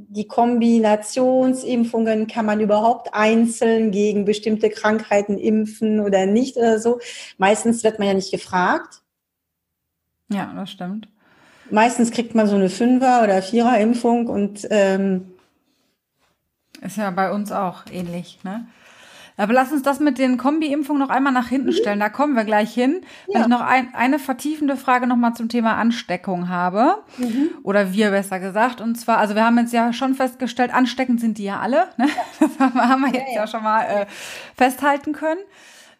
die Kombinationsimpfungen kann man überhaupt einzeln gegen bestimmte Krankheiten impfen oder nicht oder so. Meistens wird man ja nicht gefragt. Ja, das stimmt. Meistens kriegt man so eine Fünfer- oder Vierer-Impfung und ähm, ist ja bei uns auch ähnlich, ne? Aber lass uns das mit den Kombi-Impfungen noch einmal nach hinten stellen. Da kommen wir gleich hin. Ja. Weil ich noch ein, eine vertiefende Frage nochmal zum Thema Ansteckung habe. Mhm. Oder wir besser gesagt. Und zwar, also wir haben jetzt ja schon festgestellt, ansteckend sind die ja alle. Ne? Das haben wir jetzt ja, ja. ja schon mal äh, festhalten können.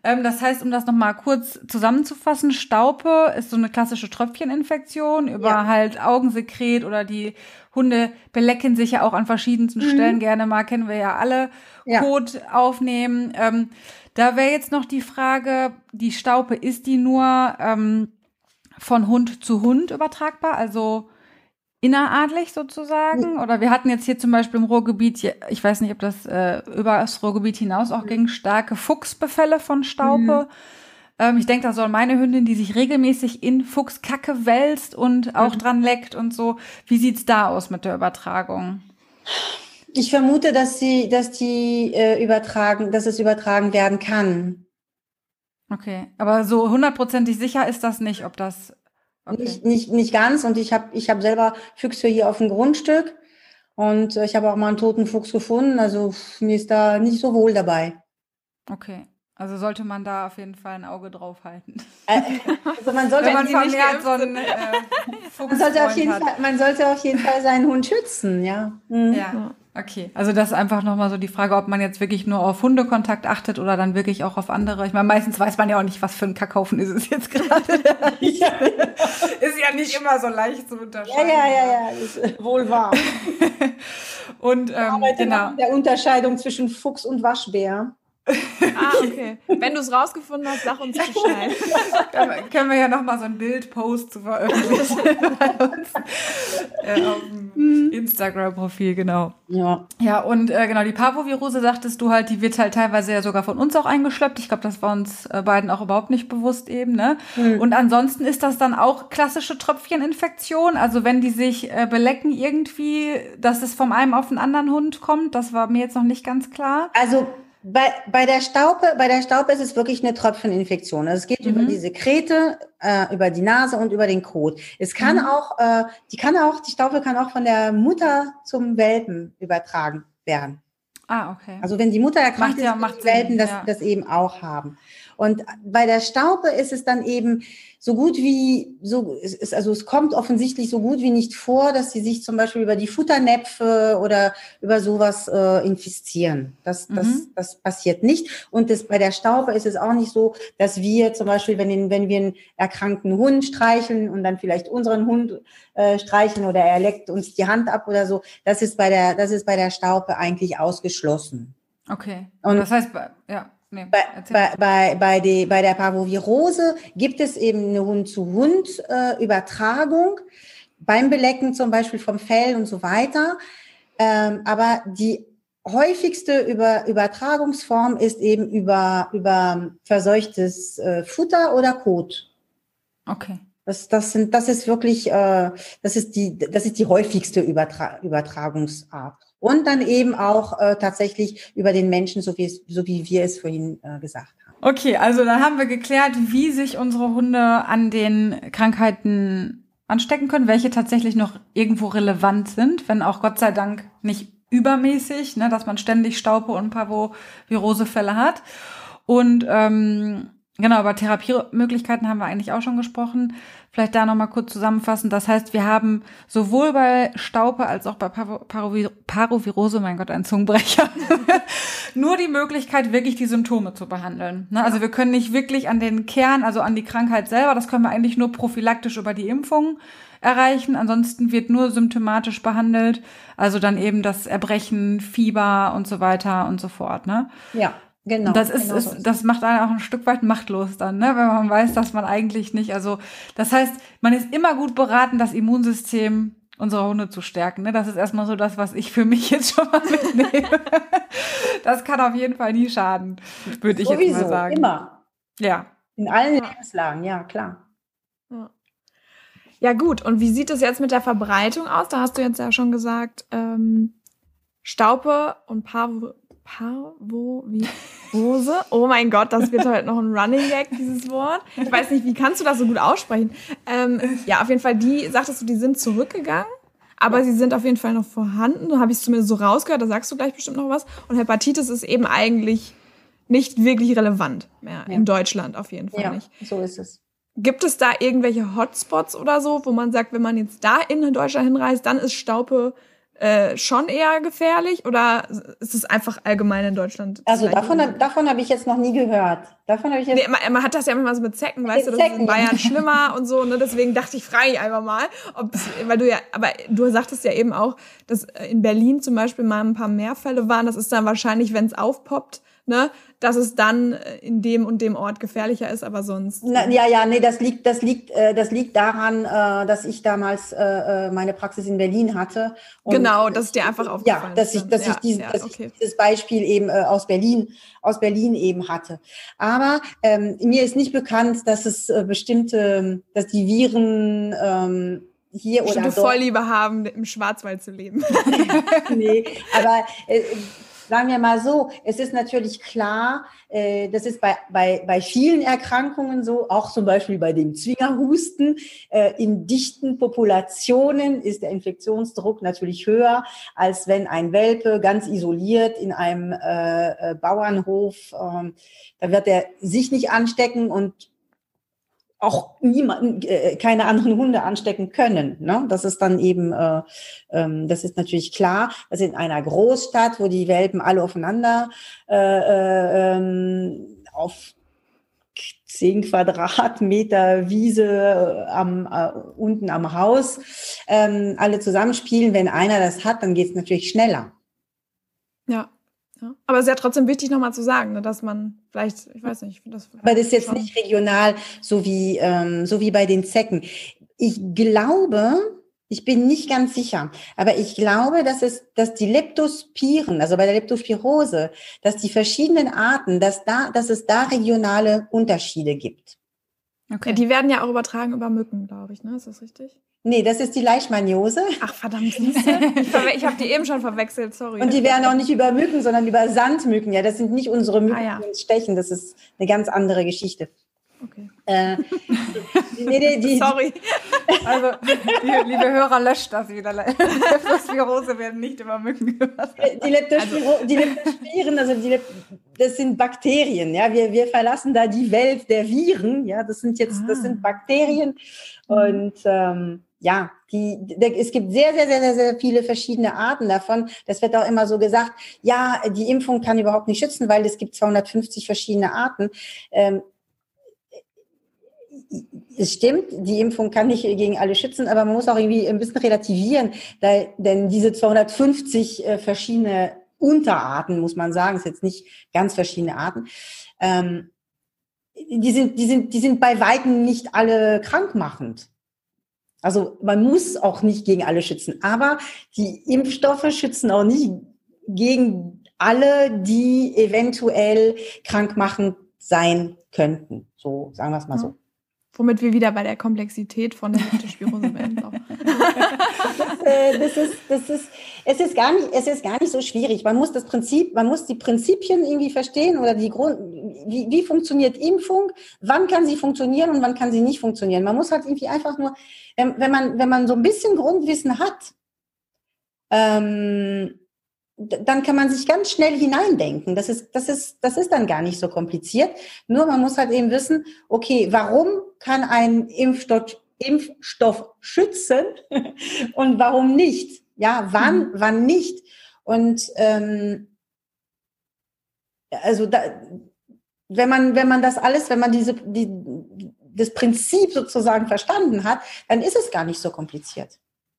Ähm, das heißt, um das nochmal kurz zusammenzufassen, Staupe ist so eine klassische Tröpfcheninfektion über ja. halt Augensekret oder die Hunde belecken sich ja auch an verschiedensten mhm. Stellen gerne mal, kennen wir ja alle, ja. Kot aufnehmen. Ähm, da wäre jetzt noch die Frage, die Staupe, ist die nur ähm, von Hund zu Hund übertragbar? Also inneradlich sozusagen? Oder wir hatten jetzt hier zum Beispiel im Ruhrgebiet, ich weiß nicht, ob das äh, über das Ruhrgebiet hinaus auch ging, starke Fuchsbefälle von Staupe. Mhm. Ähm, ich denke, da soll meine Hündin, die sich regelmäßig in Fuchskacke wälzt und auch mhm. dran leckt und so. Wie sieht's da aus mit der Übertragung? Ich vermute, dass sie, dass die äh, übertragen, dass es übertragen werden kann. Okay, aber so hundertprozentig sicher ist das nicht, ob das Okay. Nicht, nicht, nicht ganz. Und ich habe ich hab selber Füchse hier auf dem Grundstück. Und ich habe auch mal einen toten Fuchs gefunden. Also mir ist da nicht so wohl dabei. Okay. Also sollte man da auf jeden Fall ein Auge drauf halten. Äh, also man sollte, man, vermehrt so einen, äh, man, sollte auf jeden Fall, man sollte auf jeden Fall seinen Hund schützen, ja. Mhm. Ja. Okay, also das ist einfach nochmal so die Frage, ob man jetzt wirklich nur auf Hundekontakt achtet oder dann wirklich auch auf andere. Ich meine, meistens weiß man ja auch nicht, was für ein Kackhaufen ist es jetzt gerade. ist ja nicht immer so leicht zu unterscheiden. Ja, ja, ja, ja, ist wohl wahr. und ähm, genau. der Unterscheidung zwischen Fuchs und Waschbär. Ah, okay. Wenn du es rausgefunden hast, sag uns Bescheid. können, können wir ja noch mal so ein Bild-Post zu veröffentlichen bei uns äh, auf dem mhm. Instagram-Profil, genau. Ja. Ja, und äh, genau, die Parvovirose, sagtest du halt, die wird halt teilweise ja sogar von uns auch eingeschleppt. Ich glaube, das war uns äh, beiden auch überhaupt nicht bewusst eben, ne? Mhm. Und ansonsten ist das dann auch klassische Tröpfcheninfektion. Also wenn die sich äh, belecken irgendwie, dass es vom einen auf den anderen Hund kommt, das war mir jetzt noch nicht ganz klar. Also bei, bei der Staupe, bei der Staupe ist es wirklich eine Tröpfcheninfektion. Also es geht mhm. über die Sekrete, äh, über die Nase und über den Kot. Es kann mhm. auch, äh, die kann auch, die Staupe kann auch von der Mutter zum Welpen übertragen werden. Ah, okay. Also wenn die Mutter erkrankt macht ist, ja, macht die Welpen das, ja. das eben auch haben. Und bei der Staupe ist es dann eben so gut wie, so, es ist, also es kommt offensichtlich so gut wie nicht vor, dass sie sich zum Beispiel über die Futternäpfe oder über sowas äh, infizieren. Das, das, mhm. das passiert nicht. Und das, bei der Staupe ist es auch nicht so, dass wir zum Beispiel, wenn, den, wenn wir einen erkrankten Hund streicheln und dann vielleicht unseren Hund äh, streicheln oder er leckt uns die Hand ab oder so, das ist bei der, das ist bei der Staupe eigentlich ausgeschlossen. Okay. Und das heißt, ja. Nee, bei, bei, bei, bei, die, bei der Parvovirose gibt es eben eine Hund-zu-Hund-Übertragung, äh, beim Belecken zum Beispiel vom Fell und so weiter. Ähm, aber die häufigste Über Übertragungsform ist eben über, über verseuchtes äh, Futter oder Kot. Okay. Das, das, sind, das ist wirklich, äh, das, ist die, das ist die häufigste Übertra Übertragungsart und dann eben auch äh, tatsächlich über den Menschen, so wie, es, so wie wir es vorhin äh, gesagt haben. Okay, also dann haben wir geklärt, wie sich unsere Hunde an den Krankheiten anstecken können, welche tatsächlich noch irgendwo relevant sind, wenn auch Gott sei Dank nicht übermäßig, ne, dass man ständig Staupe und Parvovirosefälle hat. Und ähm, Genau, über Therapiemöglichkeiten haben wir eigentlich auch schon gesprochen. Vielleicht da nochmal kurz zusammenfassen. Das heißt, wir haben sowohl bei Staupe als auch bei Parovirose, mein Gott, ein Zungenbrecher, nur die Möglichkeit, wirklich die Symptome zu behandeln. Ne? Also wir können nicht wirklich an den Kern, also an die Krankheit selber, das können wir eigentlich nur prophylaktisch über die Impfung erreichen. Ansonsten wird nur symptomatisch behandelt. Also dann eben das Erbrechen, Fieber und so weiter und so fort. Ne? Ja. Genau. Das ist, genau ist so ist das macht einen auch ein Stück weit machtlos dann, ne? wenn man weiß, dass man eigentlich nicht, also das heißt, man ist immer gut beraten, das Immunsystem unserer Hunde zu stärken. Ne? Das ist erstmal so das, was ich für mich jetzt schon mal mitnehme. das kann auf jeden Fall nie schaden, würde ich jetzt mal sagen. Immer. Ja. In allen Lebenslagen, ja, klar. Ja. ja, gut. Und wie sieht es jetzt mit der Verbreitung aus? Da hast du jetzt ja schon gesagt, ähm, Staupe und Parvo Parvovirose. Oh mein Gott, das wird halt noch ein Running Gag, dieses Wort. Ich weiß nicht, wie kannst du das so gut aussprechen? Ähm, ja, auf jeden Fall, die, sagtest du, die sind zurückgegangen, aber sie sind auf jeden Fall noch vorhanden. Da habe ich es zumindest so rausgehört, da sagst du gleich bestimmt noch was. Und Hepatitis ist eben eigentlich nicht wirklich relevant mehr ja. in Deutschland, auf jeden Fall ja, nicht. so ist es. Gibt es da irgendwelche Hotspots oder so, wo man sagt, wenn man jetzt da in Deutschland hinreist, dann ist Staupe äh, schon eher gefährlich oder ist es einfach allgemein in Deutschland? Also davon, davon habe ich jetzt noch nie gehört. Davon habe ich jetzt. Nee, man, man, hat das ja immer so mit Zecken, mit weißt du, das Zecken. ist in Bayern schlimmer und so, ne? Deswegen dachte ich, frage ich einfach mal, ob weil du ja, aber du sagtest ja eben auch, dass in Berlin zum Beispiel mal ein paar mehr Fälle waren. Das ist dann wahrscheinlich, wenn es aufpoppt, ne, dass es dann äh, in dem und dem Ort gefährlicher ist, aber sonst. Na, ja, ja, nee, das liegt, das liegt, äh, das liegt daran, äh, dass ich damals äh, äh meine Praxis in Berlin hatte. Genau, dass dir einfach aufgefallen Ja, dass ich, dass ja, ich, diesen, ja, dass okay. ich dieses Beispiel eben äh, aus Berlin, aus Berlin eben hatte. Aber ähm, mir ist nicht bekannt, dass es äh, bestimmte, dass die Viren ähm, hier oder dort. Vorliebe haben, im Schwarzwald zu leben. nee, aber äh, sagen wir mal so, es ist natürlich klar, äh, das ist bei, bei, bei vielen Erkrankungen so, auch zum Beispiel bei dem Zwingerhusten. Äh, in dichten Populationen ist der Infektionsdruck natürlich höher, als wenn ein Welpe ganz isoliert in einem äh, äh Bauernhof, äh, da wird er sich nicht anstecken und auch niemanden, äh, keine anderen Hunde anstecken können. Ne? Das ist dann eben, äh, ähm, das ist natürlich klar, dass in einer Großstadt, wo die Welpen alle aufeinander äh, äh, ähm, auf zehn Quadratmeter Wiese äh, am, äh, unten am Haus ähm, alle zusammenspielen. Wenn einer das hat, dann geht es natürlich schneller. Ja. Ja. Aber es ist ja trotzdem wichtig, nochmal zu sagen, ne, dass man vielleicht, ich weiß nicht, ich das. Aber das ist jetzt nicht regional, so wie, ähm, so wie bei den Zecken. Ich glaube, ich bin nicht ganz sicher, aber ich glaube, dass es, dass die Leptospiren, also bei der Leptospirose, dass die verschiedenen Arten, dass da, dass es da regionale Unterschiede gibt. Okay. Ja, die werden ja auch übertragen über Mücken, glaube ich, ne? Ist das richtig? Nee, das ist die Leishmaniose. Ach verdammt? Ich, habe die eben schon verwechselt, sorry. Und die werden auch nicht über Mücken, sondern über Sandmücken. Ja, das sind nicht unsere Mücken, ah, ja. die uns stechen. Das ist eine ganz andere Geschichte. Okay. Äh, die, die, die, Sorry. Also, die, liebe Hörer, löscht das wieder. Leptospirose werden nicht über Mücken gehört. Die, Leptospiro also. die Leptospiren, also die Lep das sind Bakterien. Ja, wir, wir verlassen da die Welt der Viren. Ja, das sind jetzt, ah. das sind Bakterien. Und ähm, ja, die, es gibt sehr, sehr, sehr, sehr, sehr viele verschiedene Arten davon. Das wird auch immer so gesagt, ja, die Impfung kann überhaupt nicht schützen, weil es gibt 250 verschiedene Arten. Ähm, es stimmt, die Impfung kann nicht gegen alle schützen, aber man muss auch irgendwie ein bisschen relativieren, da, denn diese 250 äh, verschiedene Unterarten, muss man sagen, ist jetzt nicht ganz verschiedene Arten, ähm, die sind, die sind, die sind bei Weitem nicht alle krankmachend. Also man muss auch nicht gegen alle schützen, aber die Impfstoffe schützen auch nicht gegen alle, die eventuell krankmachend sein könnten. So sagen wir es mal so. Womit wir wieder bei der Komplexität von der Leptospirose werden. Äh, das, ist, das ist, es ist gar nicht, es ist gar nicht so schwierig. Man muss das Prinzip, man muss die Prinzipien irgendwie verstehen oder die Grund, wie, wie funktioniert Impfung, wann kann sie funktionieren und wann kann sie nicht funktionieren. Man muss halt irgendwie einfach nur, wenn, wenn man, wenn man so ein bisschen Grundwissen hat, ähm, dann kann man sich ganz schnell hineindenken. Das ist, das ist, das ist dann gar nicht so kompliziert. Nur man muss halt eben wissen, okay, warum kann ein Impfstoff, Impfstoff schützen und warum nicht? Ja, wann, mhm. wann nicht? Und ähm, also da, wenn man, wenn man das alles, wenn man diese, die, das Prinzip sozusagen verstanden hat, dann ist es gar nicht so kompliziert.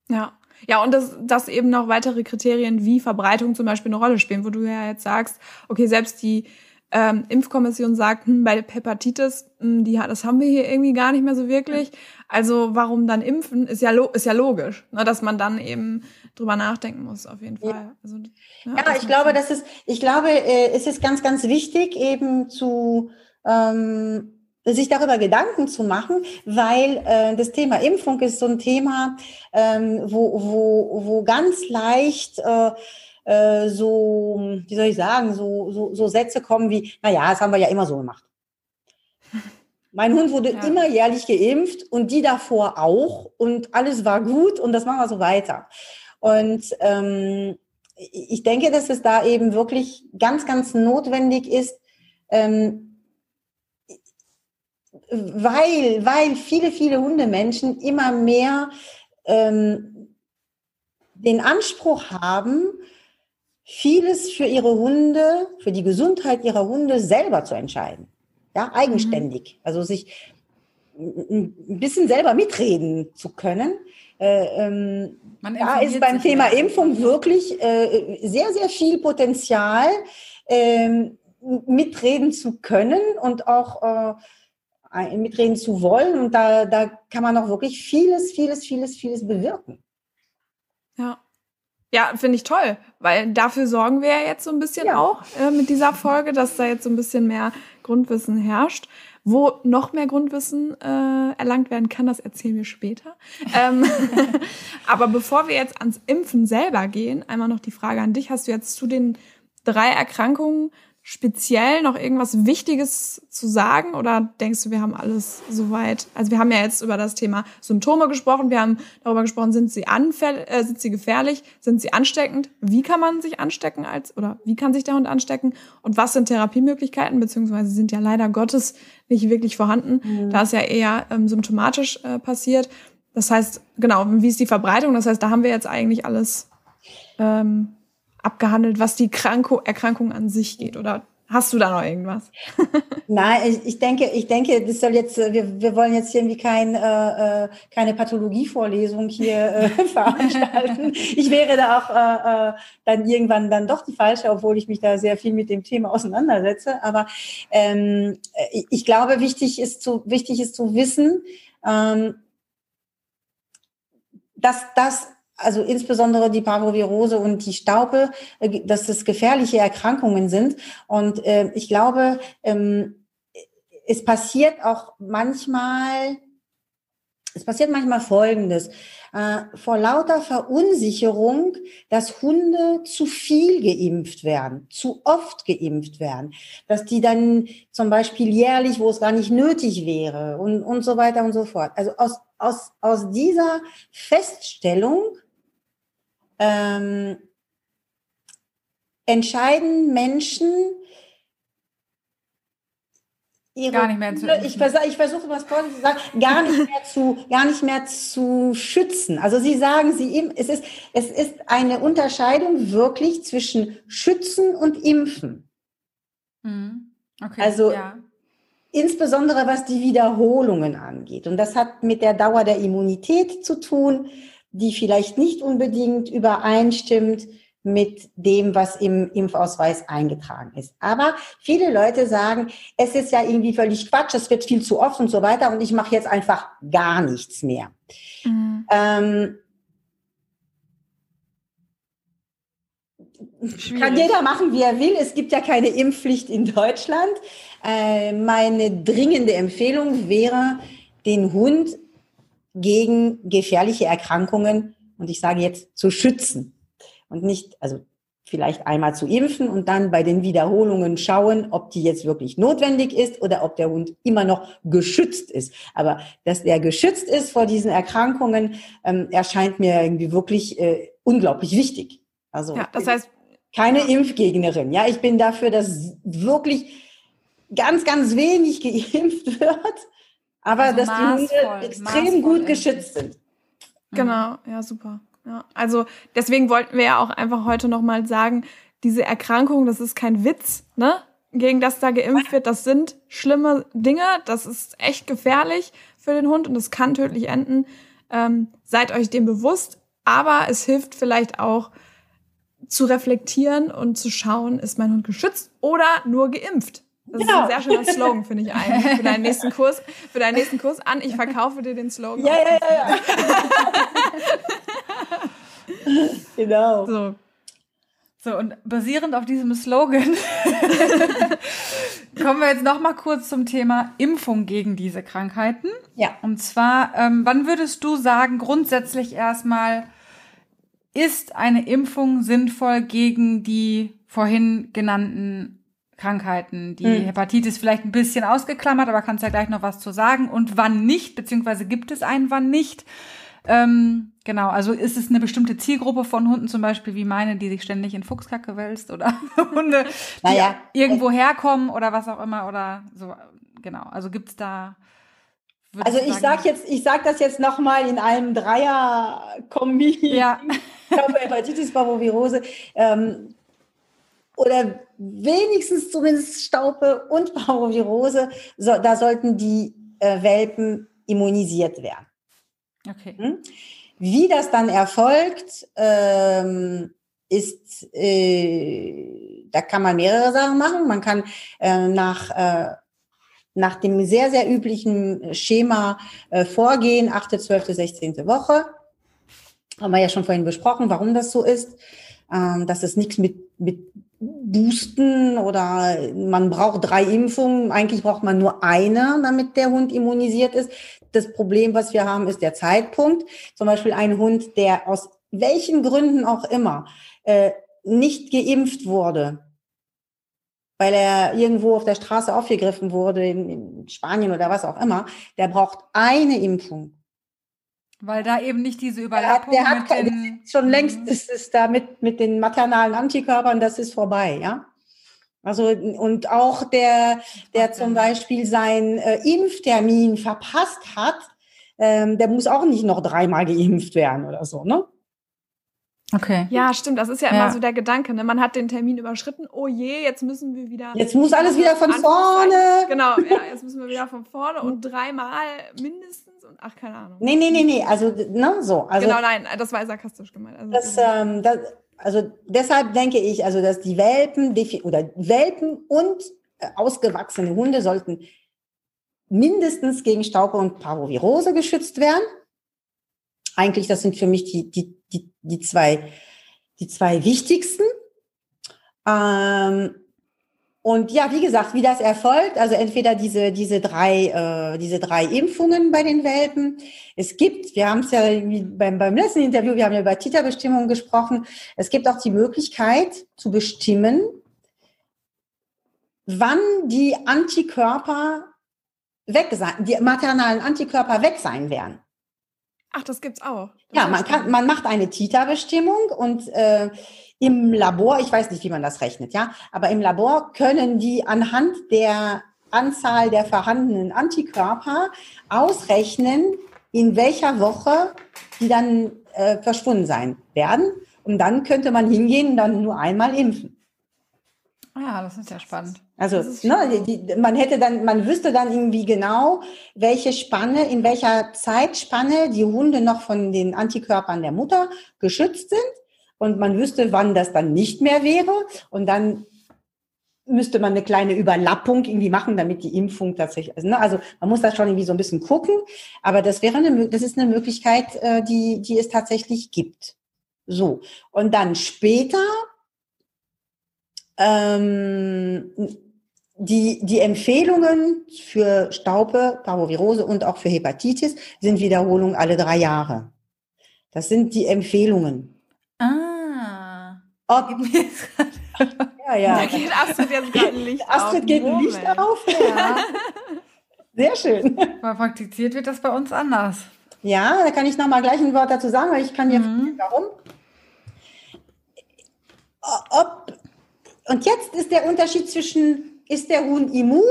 Ja. Ja, und dass, dass eben noch weitere Kriterien wie Verbreitung zum Beispiel eine Rolle spielen, wo du ja jetzt sagst, okay, selbst die ähm, Impfkommission sagt, hm, bei Hepatitis, hm, die, das haben wir hier irgendwie gar nicht mehr so wirklich. Also warum dann impfen, ist ja, ist ja logisch, ne, dass man dann eben drüber nachdenken muss, auf jeden Fall. Ja, also, ja, ja ich glaube, das ist, ich glaube, äh, es ist ganz, ganz wichtig, eben zu ähm, sich darüber Gedanken zu machen, weil äh, das Thema Impfung ist so ein Thema, ähm, wo, wo, wo ganz leicht äh, äh, so, wie soll ich sagen, so, so, so Sätze kommen wie, naja, das haben wir ja immer so gemacht. Mein Hund wurde ja. immer jährlich geimpft und die davor auch und alles war gut und das machen wir so weiter. Und ähm, ich denke, dass es da eben wirklich ganz, ganz notwendig ist, ähm, weil, weil viele, viele Hundemenschen immer mehr ähm, den Anspruch haben, vieles für ihre Hunde, für die Gesundheit ihrer Hunde selber zu entscheiden. Ja, eigenständig. Mhm. Also sich ein bisschen selber mitreden zu können. Äh, ähm, da ist beim Thema Impfung wirklich äh, sehr, sehr viel Potenzial, äh, mitreden zu können und auch äh, mitreden zu wollen. Und da, da kann man auch wirklich vieles, vieles, vieles, vieles bewirken. Ja. Ja, finde ich toll, weil dafür sorgen wir ja jetzt so ein bisschen ja. auch äh, mit dieser Folge, dass da jetzt so ein bisschen mehr Grundwissen herrscht. Wo noch mehr Grundwissen äh, erlangt werden kann, das erzählen wir später. ähm, aber bevor wir jetzt ans Impfen selber gehen, einmal noch die Frage an dich. Hast du jetzt zu den drei Erkrankungen speziell noch irgendwas Wichtiges zu sagen oder denkst du, wir haben alles soweit? Also wir haben ja jetzt über das Thema Symptome gesprochen, wir haben darüber gesprochen, sind sie anfäll äh, sind sie gefährlich, sind sie ansteckend? Wie kann man sich anstecken als oder wie kann sich der Hund anstecken? Und was sind Therapiemöglichkeiten beziehungsweise sind ja leider Gottes nicht wirklich vorhanden, mhm. da es ja eher ähm, symptomatisch äh, passiert. Das heißt, genau, wie ist die Verbreitung? Das heißt, da haben wir jetzt eigentlich alles ähm, abgehandelt, was die Kranko Erkrankung an sich geht? Oder hast du da noch irgendwas? Nein, ich, ich denke, ich denke, das soll jetzt, wir, wir wollen jetzt irgendwie kein, äh, äh keine Pathologievorlesung hier äh, veranstalten. Ich wäre da auch äh, äh, dann irgendwann dann doch die falsche, obwohl ich mich da sehr viel mit dem Thema auseinandersetze. Aber ähm, ich glaube, wichtig ist zu, wichtig ist zu wissen, ähm, dass das also insbesondere die Parvovirose und die Staupe, äh, dass das gefährliche Erkrankungen sind. Und äh, ich glaube, ähm, es passiert auch manchmal, es passiert manchmal Folgendes. Äh, vor lauter Verunsicherung, dass Hunde zu viel geimpft werden, zu oft geimpft werden, dass die dann zum Beispiel jährlich, wo es gar nicht nötig wäre und, und so weiter und so fort. Also aus, aus, aus dieser Feststellung ähm, entscheiden Menschen ihre gar nicht mehr zu ich versuche ich versuche was positiv zu sagen gar nicht mehr zu gar nicht mehr zu schützen. Also sie sagen sie es ist es ist eine Unterscheidung wirklich zwischen schützen und impfen. Mhm. okay, also ja. insbesondere was die Wiederholungen angeht. Und das hat mit der Dauer der Immunität zu tun die vielleicht nicht unbedingt übereinstimmt mit dem, was im Impfausweis eingetragen ist. Aber viele Leute sagen, es ist ja irgendwie völlig Quatsch, es wird viel zu oft und so weiter und ich mache jetzt einfach gar nichts mehr. Mhm. Ähm, kann jeder machen, wie er will. Es gibt ja keine Impfpflicht in Deutschland. Äh, meine dringende Empfehlung wäre, den Hund gegen gefährliche Erkrankungen, und ich sage jetzt, zu schützen. Und nicht, also vielleicht einmal zu impfen und dann bei den Wiederholungen schauen, ob die jetzt wirklich notwendig ist oder ob der Hund immer noch geschützt ist. Aber dass der geschützt ist vor diesen Erkrankungen, ähm, erscheint mir irgendwie wirklich äh, unglaublich wichtig. Also ja, das heißt, keine Impfgegnerin. Ja, ich bin dafür, dass wirklich ganz, ganz wenig geimpft wird, aber also dass maßvoll, die Hunde extrem gut geschützt sind. Genau, ja, super. Ja, also deswegen wollten wir ja auch einfach heute nochmal sagen, diese Erkrankung, das ist kein Witz, ne? Gegen das da geimpft wird, das sind schlimme Dinge, das ist echt gefährlich für den Hund und es kann tödlich enden. Ähm, seid euch dem bewusst, aber es hilft vielleicht auch zu reflektieren und zu schauen, ist mein Hund geschützt oder nur geimpft? Das genau. ist ein sehr schöner Slogan, finde ich eigentlich, für deinen nächsten Kurs, für deinen nächsten Kurs an. Ich verkaufe dir den Slogan. Ja, ja, ja, ja. genau. So. So, und basierend auf diesem Slogan kommen wir jetzt noch mal kurz zum Thema Impfung gegen diese Krankheiten. Ja. Und zwar, ähm, wann würdest du sagen, grundsätzlich erstmal, ist eine Impfung sinnvoll gegen die vorhin genannten Krankheiten? Die hm. Hepatitis vielleicht ein bisschen ausgeklammert, aber kannst ja gleich noch was zu sagen. Und wann nicht, beziehungsweise gibt es einen, wann nicht? Ähm, genau, also ist es eine bestimmte Zielgruppe von Hunden zum Beispiel wie meine, die sich ständig in Fuchskacke wälzt oder Hunde, die naja. irgendwo herkommen oder was auch immer oder so. Genau, also gibt's da. Also ich, sag jetzt, ich sag das jetzt nochmal in einem Dreier-Kombi. Ja. Hepatitis, Parvovirose. Ähm, oder wenigstens zumindest Staupe und Parvovirose, so, da sollten die äh, Welpen immunisiert werden. Okay. Hm? Wie das dann erfolgt, ähm, ist, äh, da kann man mehrere Sachen machen. Man kann äh, nach, äh, nach dem sehr, sehr üblichen Schema äh, vorgehen, 8., 12., 16. Woche. Haben wir ja schon vorhin besprochen, warum das so ist. Ähm, dass es nichts mit, mit Boosten oder man braucht drei Impfungen. Eigentlich braucht man nur eine, damit der Hund immunisiert ist. Das Problem, was wir haben, ist der Zeitpunkt. Zum Beispiel ein Hund, der aus welchen Gründen auch immer äh, nicht geimpft wurde, weil er irgendwo auf der Straße aufgegriffen wurde, in, in Spanien oder was auch immer, der braucht eine Impfung. Weil da eben nicht diese Überlappung der hat, der hat den, schon längst ist es da mit, mit den maternalen Antikörpern, das ist vorbei, ja. Also und auch der, der zum Beispiel seinen äh, Impftermin verpasst hat, ähm, der muss auch nicht noch dreimal geimpft werden oder so, ne? Okay. Ja, stimmt. Das ist ja, ja, immer so der Gedanke. Ne? Man hat den Termin überschritten. Oh je, jetzt müssen wir wieder. Jetzt muss alles wieder von vorne. Genau, ja, jetzt müssen wir wieder von vorne und dreimal mindestens ach, keine Ahnung. Nee, nee, nee, nee. Also, ne, so. Also, genau, nein, das war sarkastisch gemeint. Also, das, ähm, das, also deshalb denke ich, also dass die Welpen oder Welpen und äh, ausgewachsene Hunde sollten mindestens gegen Staupe und Parvovirose geschützt werden. Eigentlich, das sind für mich die, die, die, die zwei, die zwei wichtigsten. Ähm, und ja, wie gesagt, wie das erfolgt, also entweder diese, diese, drei, äh, diese drei Impfungen bei den Welpen. Es gibt, wir haben es ja beim, beim letzten Interview, wir haben ja über Titerbestimmungen gesprochen, es gibt auch die Möglichkeit zu bestimmen, wann die Antikörper weg sein, die maternalen Antikörper weg sein werden. Ach, das gibt's auch. Das ja, man kann, man macht eine Titerbestimmung und äh, im Labor, ich weiß nicht, wie man das rechnet, ja, aber im Labor können die anhand der Anzahl der vorhandenen Antikörper ausrechnen, in welcher Woche die dann äh, verschwunden sein werden. Und dann könnte man hingehen und dann nur einmal impfen. Ja, das ist ja spannend. Also, ne, die, die, man hätte dann, man wüsste dann irgendwie genau, welche Spanne, in welcher Zeitspanne die Hunde noch von den Antikörpern der Mutter geschützt sind und man wüsste, wann das dann nicht mehr wäre und dann müsste man eine kleine Überlappung irgendwie machen, damit die Impfung tatsächlich, also, ne, also man muss das schon irgendwie so ein bisschen gucken, aber das wäre eine, das ist eine Möglichkeit, äh, die, die es tatsächlich gibt. So. Und dann später, ähm, die, die Empfehlungen für Staupe, Parvovirose und auch für Hepatitis sind Wiederholung alle drei Jahre. Das sind die Empfehlungen. Ob, ja, ja. Da geht Astrid jetzt gerade ein Licht Astrid auf. geht ein Licht auf. Ja. Sehr schön. Aber praktiziert wird das bei uns anders. Ja, da kann ich noch mal gleich ein Wort dazu sagen, weil ich kann dir mhm. warum. ob, und jetzt ist der Unterschied zwischen, ist der Huhn immun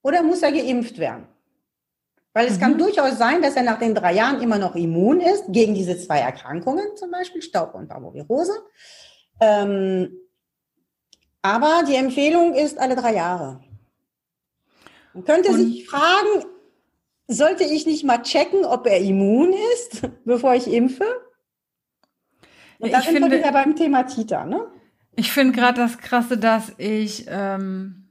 oder muss er geimpft werden? Weil es mhm. kann durchaus sein, dass er nach den drei Jahren immer noch immun ist gegen diese zwei Erkrankungen, zum Beispiel Staub- und Parvovirose. Ähm, aber die Empfehlung ist alle drei Jahre. Man könnte und sich fragen, sollte ich nicht mal checken, ob er immun ist, bevor ich impfe? Und da ich sind finde, wir wieder beim Thema Tita, ne? Ich finde gerade das Krasse, dass ich, ähm,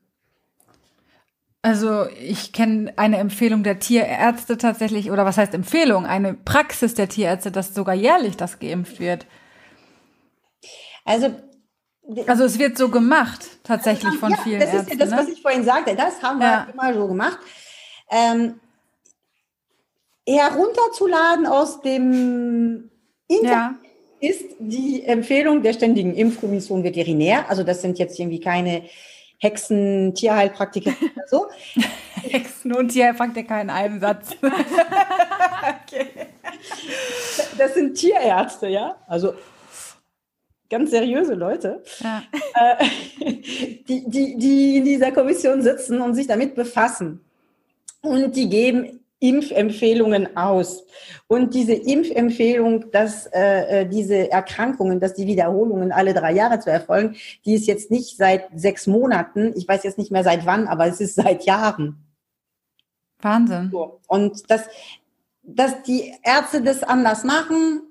also ich kenne eine Empfehlung der Tierärzte tatsächlich, oder was heißt Empfehlung? Eine Praxis der Tierärzte, dass sogar jährlich das geimpft wird. Also also es wird so gemacht, tatsächlich von ja, vielen Das ist ja das, ne? was ich vorhin sagte. Das haben wir ja. immer so gemacht. Ähm, herunterzuladen aus dem Internet ja. ist die Empfehlung der Ständigen Impfkommission Veterinär. Also das sind jetzt irgendwie keine Hexen, Tierheilpraktiker oder so. Hexen und Tierheilpraktiker in einem Satz. okay. Das sind Tierärzte, ja. Also ganz seriöse Leute, ja. äh, die, die, die in dieser Kommission sitzen und sich damit befassen. Und die geben Impfempfehlungen aus. Und diese Impfempfehlung, dass äh, äh, diese Erkrankungen, dass die Wiederholungen alle drei Jahre zu erfolgen, die ist jetzt nicht seit sechs Monaten, ich weiß jetzt nicht mehr seit wann, aber es ist seit Jahren. Wahnsinn. So. Und dass, dass die Ärzte das anders machen,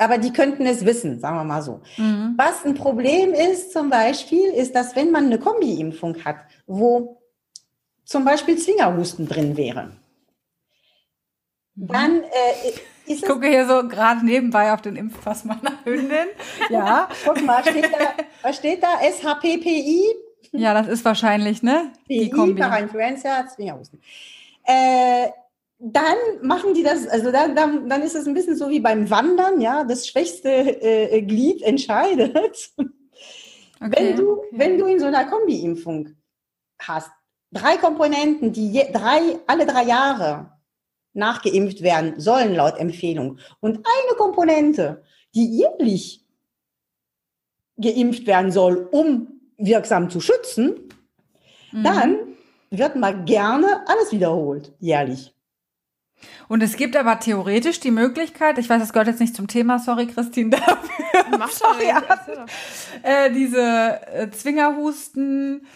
aber die könnten es wissen, sagen wir mal so. Mhm. Was ein Problem ist zum Beispiel, ist, dass wenn man eine Kombi-Impfung hat, wo zum Beispiel Zwingerhusten drin wäre, mhm. dann äh, ich gucke hier so gerade nebenbei auf den Impfpass meiner Hündin. Ja, guck mal, steht da, was steht da? SHPPI? Ja, das ist wahrscheinlich, ne? PI, Die Kombi. Parainfluenza, Zwingerhusten. Äh, dann machen die das, also dann, dann, dann ist es ein bisschen so wie beim Wandern, ja, das schwächste äh, Glied entscheidet. Okay, wenn, du, okay. wenn du in so einer Kombi-Impfung hast, drei Komponenten, die je, drei, alle drei Jahre nachgeimpft werden sollen laut Empfehlung und eine Komponente, die jährlich geimpft werden soll, um wirksam zu schützen, mhm. dann wird mal gerne alles wiederholt, jährlich. Und es gibt aber theoretisch die Möglichkeit, ich weiß, das gehört jetzt nicht zum Thema, sorry Christine dafür. Mach sorry, äh, diese äh, Zwingerhusten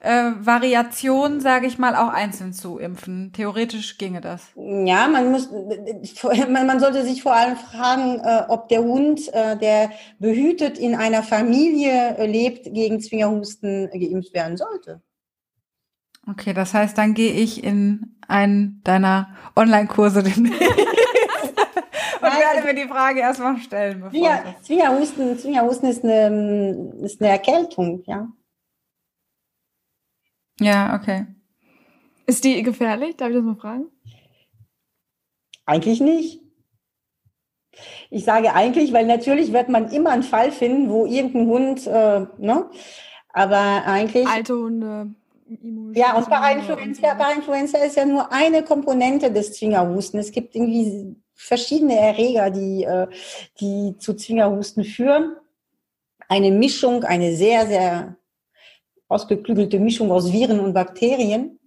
äh, Variation, sage ich mal, auch einzeln zu impfen. Theoretisch ginge das. Ja, man muss, man sollte sich vor allem fragen, äh, ob der Hund, äh, der behütet in einer Familie äh, lebt, gegen Zwingerhusten geimpft werden sollte. Okay, das heißt, dann gehe ich in einen deiner Online-Kurse demnächst und werde mir die Frage erstmal stellen. Bevor ja, Zwingerhusten, Zwingerhusten ist eine, ist eine Erkältung, ja. Ja, okay. Ist die gefährlich? Darf ich das mal fragen? Eigentlich nicht. Ich sage eigentlich, weil natürlich wird man immer einen Fall finden, wo irgendein Hund, äh, ne? Aber eigentlich. Alte Hunde. Ja, und bei Influenza, bei Influenza ist ja nur eine Komponente des Zwingerhusten. Es gibt irgendwie verschiedene Erreger, die, äh, die zu Zwingerhusten führen. Eine Mischung, eine sehr, sehr ausgeklügelte Mischung aus Viren und Bakterien.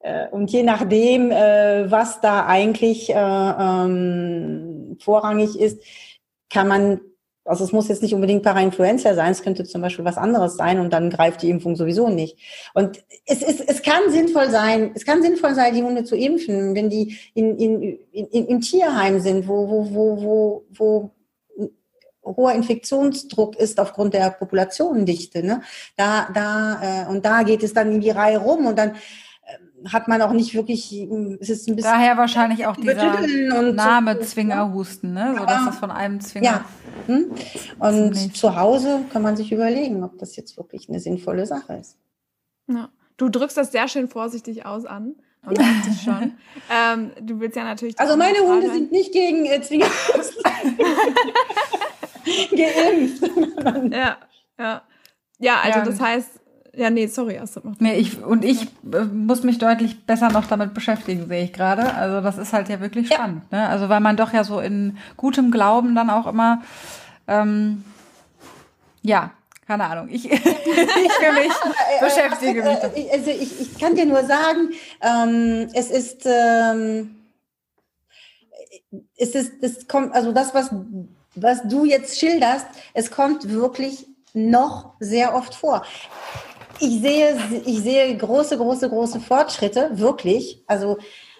Äh, und je nachdem, äh, was da eigentlich ähm, vorrangig ist, kann man also es muss jetzt nicht unbedingt Parainfluenza sein, es könnte zum Beispiel was anderes sein und dann greift die Impfung sowieso nicht. Und es, es, es kann sinnvoll sein, es kann sinnvoll sein, die Hunde zu impfen, wenn die in, in, in, im Tierheim sind, wo, wo, wo, wo, wo hoher Infektionsdruck ist aufgrund der Populationendichte. Ne? Da, da, äh, und da geht es dann in die Reihe rum und dann hat man auch nicht wirklich, es ist ein bisschen. Daher wahrscheinlich auch dieser Name so. Zwingerhusten, ne? So dass das von einem Zwinger. Ja. Hm? Und zu Hause kann man sich überlegen, ob das jetzt wirklich eine sinnvolle Sache ist. Ja. Du drückst das sehr schön vorsichtig aus an. Und schon. ähm, du willst ja natürlich. Also meine Hunde sind nicht gegen äh, Zwingerhusten geimpft. ja, ja. Ja, also ja. das heißt, ja, nee, sorry, Astrid macht Nee, ich, und ich äh, muss mich deutlich besser noch damit beschäftigen, sehe ich gerade. Also das ist halt ja wirklich spannend. Ja. Ne? Also weil man doch ja so in gutem Glauben dann auch immer ähm, Ja, keine Ahnung. Ich, ich für mich beschäftige mich. Äh, also ich, ich kann dir nur sagen, ähm, es ist, ähm, es ist, es kommt, also das, was, was du jetzt schilderst, es kommt wirklich noch sehr oft vor. Ich sehe, ich sehe große, große, große Fortschritte, wirklich. Also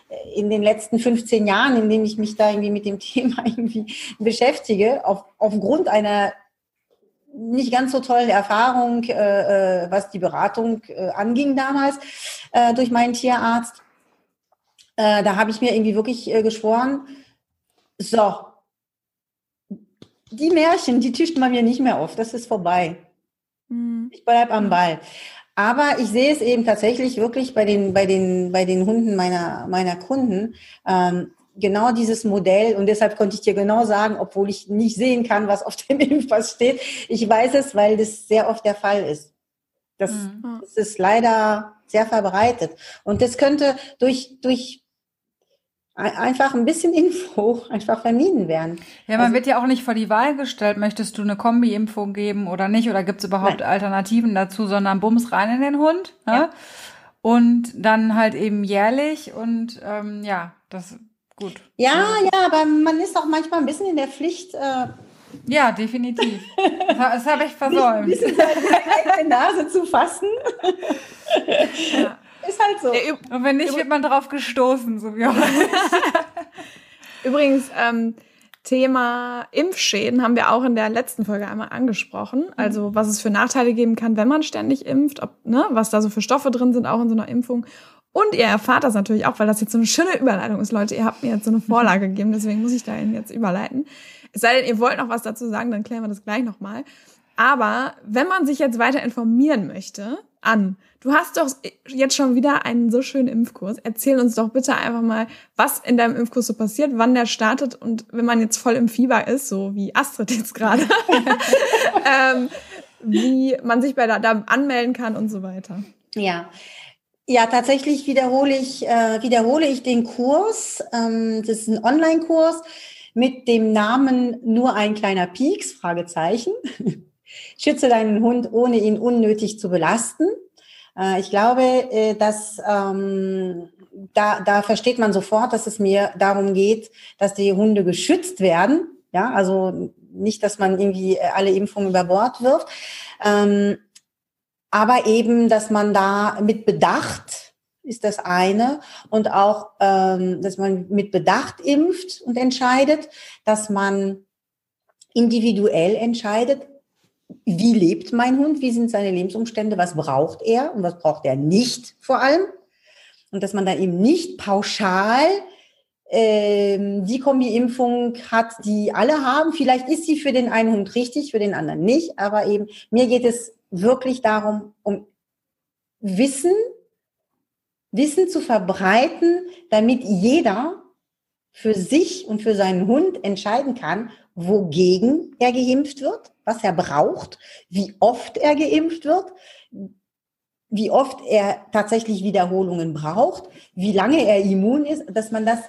äh, in den letzten 15 Jahren, in denen ich mich da irgendwie mit dem Thema irgendwie beschäftige, auf, aufgrund einer nicht ganz so tollen Erfahrung, äh, äh, was die Beratung äh, anging damals äh, durch meinen Tierarzt. Äh, da habe ich mir irgendwie wirklich geschworen, so, die Märchen, die tischt man mir nicht mehr auf, das ist vorbei. Mhm. Ich bleibe am Ball. Aber ich sehe es eben tatsächlich wirklich bei den, bei den, bei den Hunden meiner, meiner Kunden, ähm, genau dieses Modell und deshalb konnte ich dir genau sagen, obwohl ich nicht sehen kann, was auf dem Impfpass steht. Ich weiß es, weil das sehr oft der Fall ist. Das, mhm. das ist leider sehr verbreitet. Und das könnte durch, durch einfach ein bisschen Info einfach vermieden werden. Ja, man also, wird ja auch nicht vor die Wahl gestellt, möchtest du eine Kombi-Impfung geben oder nicht, oder gibt es überhaupt nein. Alternativen dazu, sondern bums rein in den Hund. Ne? Ja. Und dann halt eben jährlich und ähm, ja, das gut. Ja, ja, aber man ist auch manchmal ein bisschen in der Pflicht. Äh, ja, definitiv. Das, habe ich versäumt. Ein bisschen seine eigene Nase zu fassen. Ja. Ist halt so. Und wenn nicht, wird man drauf gestoßen, so wie auch. Übrigens, ähm, Thema Impfschäden haben wir auch in der letzten Folge einmal angesprochen. Also was es für Nachteile geben kann, wenn man ständig impft, ob, ne, was da so für Stoffe drin sind, auch in so einer Impfung. Und ihr erfahrt das natürlich auch, weil das jetzt so eine schöne Überleitung ist, Leute. Ihr habt mir jetzt so eine Vorlage gegeben, deswegen muss ich dahin jetzt überleiten. Es sei denn, ihr wollt noch was dazu sagen, dann klären wir das gleich nochmal. Aber wenn man sich jetzt weiter informieren möchte, an, du hast doch jetzt schon wieder einen so schönen Impfkurs. Erzähl uns doch bitte einfach mal, was in deinem Impfkurs so passiert, wann der startet und wenn man jetzt voll im Fieber ist, so wie Astrid jetzt gerade, ähm, wie man sich bei da, da anmelden kann und so weiter. Ja, ja, tatsächlich wiederhole ich, äh, wiederhole ich den Kurs. Ähm, das ist ein Online-Kurs mit dem Namen Nur ein kleiner Pieks, Fragezeichen. Schütze deinen Hund, ohne ihn unnötig zu belasten. Äh, ich glaube, äh, dass ähm, da, da versteht man sofort, dass es mir darum geht, dass die Hunde geschützt werden. Ja, also nicht, dass man irgendwie alle Impfungen über Bord wirft. Ähm, aber eben, dass man da mit Bedacht ist das eine und auch, ähm, dass man mit Bedacht impft und entscheidet, dass man individuell entscheidet, wie lebt mein Hund, wie sind seine Lebensumstände, was braucht er und was braucht er nicht vor allem. Und dass man da eben nicht pauschal ähm, die Kombi-Impfung hat, die alle haben. Vielleicht ist sie für den einen Hund richtig, für den anderen nicht, aber eben mir geht es wirklich darum, um Wissen, Wissen zu verbreiten, damit jeder für sich und für seinen Hund entscheiden kann, wogegen er geimpft wird, was er braucht, wie oft er geimpft wird, wie oft er tatsächlich Wiederholungen braucht, wie lange er immun ist, dass man das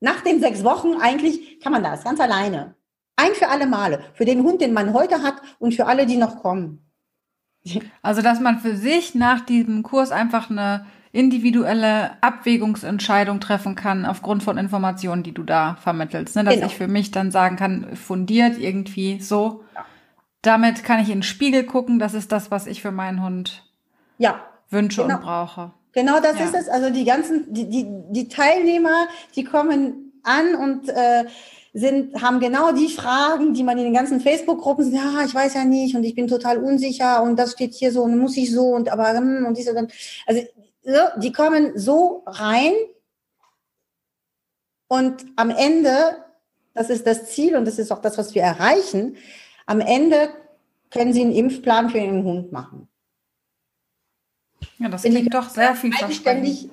nach den sechs Wochen eigentlich kann man das ganz alleine. Ein für alle Male. Für den Hund, den man heute hat und für alle, die noch kommen. Also, dass man für sich nach diesem Kurs einfach eine individuelle Abwägungsentscheidung treffen kann aufgrund von Informationen, die du da vermittelst. Ne? Dass genau. ich für mich dann sagen kann, fundiert irgendwie so. Ja. Damit kann ich in den Spiegel gucken. Das ist das, was ich für meinen Hund ja. wünsche genau. und brauche. Genau das ja. ist es. Also die ganzen, die, die, die Teilnehmer, die kommen an und äh, sind, haben genau die Fragen, die man in den ganzen Facebook-Gruppen sind, ja, ich weiß ja nicht und ich bin total unsicher und das steht hier so und muss ich so und aber hm, und diese dann. Also die kommen so rein und am Ende, das ist das Ziel und das ist auch das, was wir erreichen, am Ende können sie einen Impfplan für ihren Hund machen. Ja, das klingt doch sehr viel eigenständig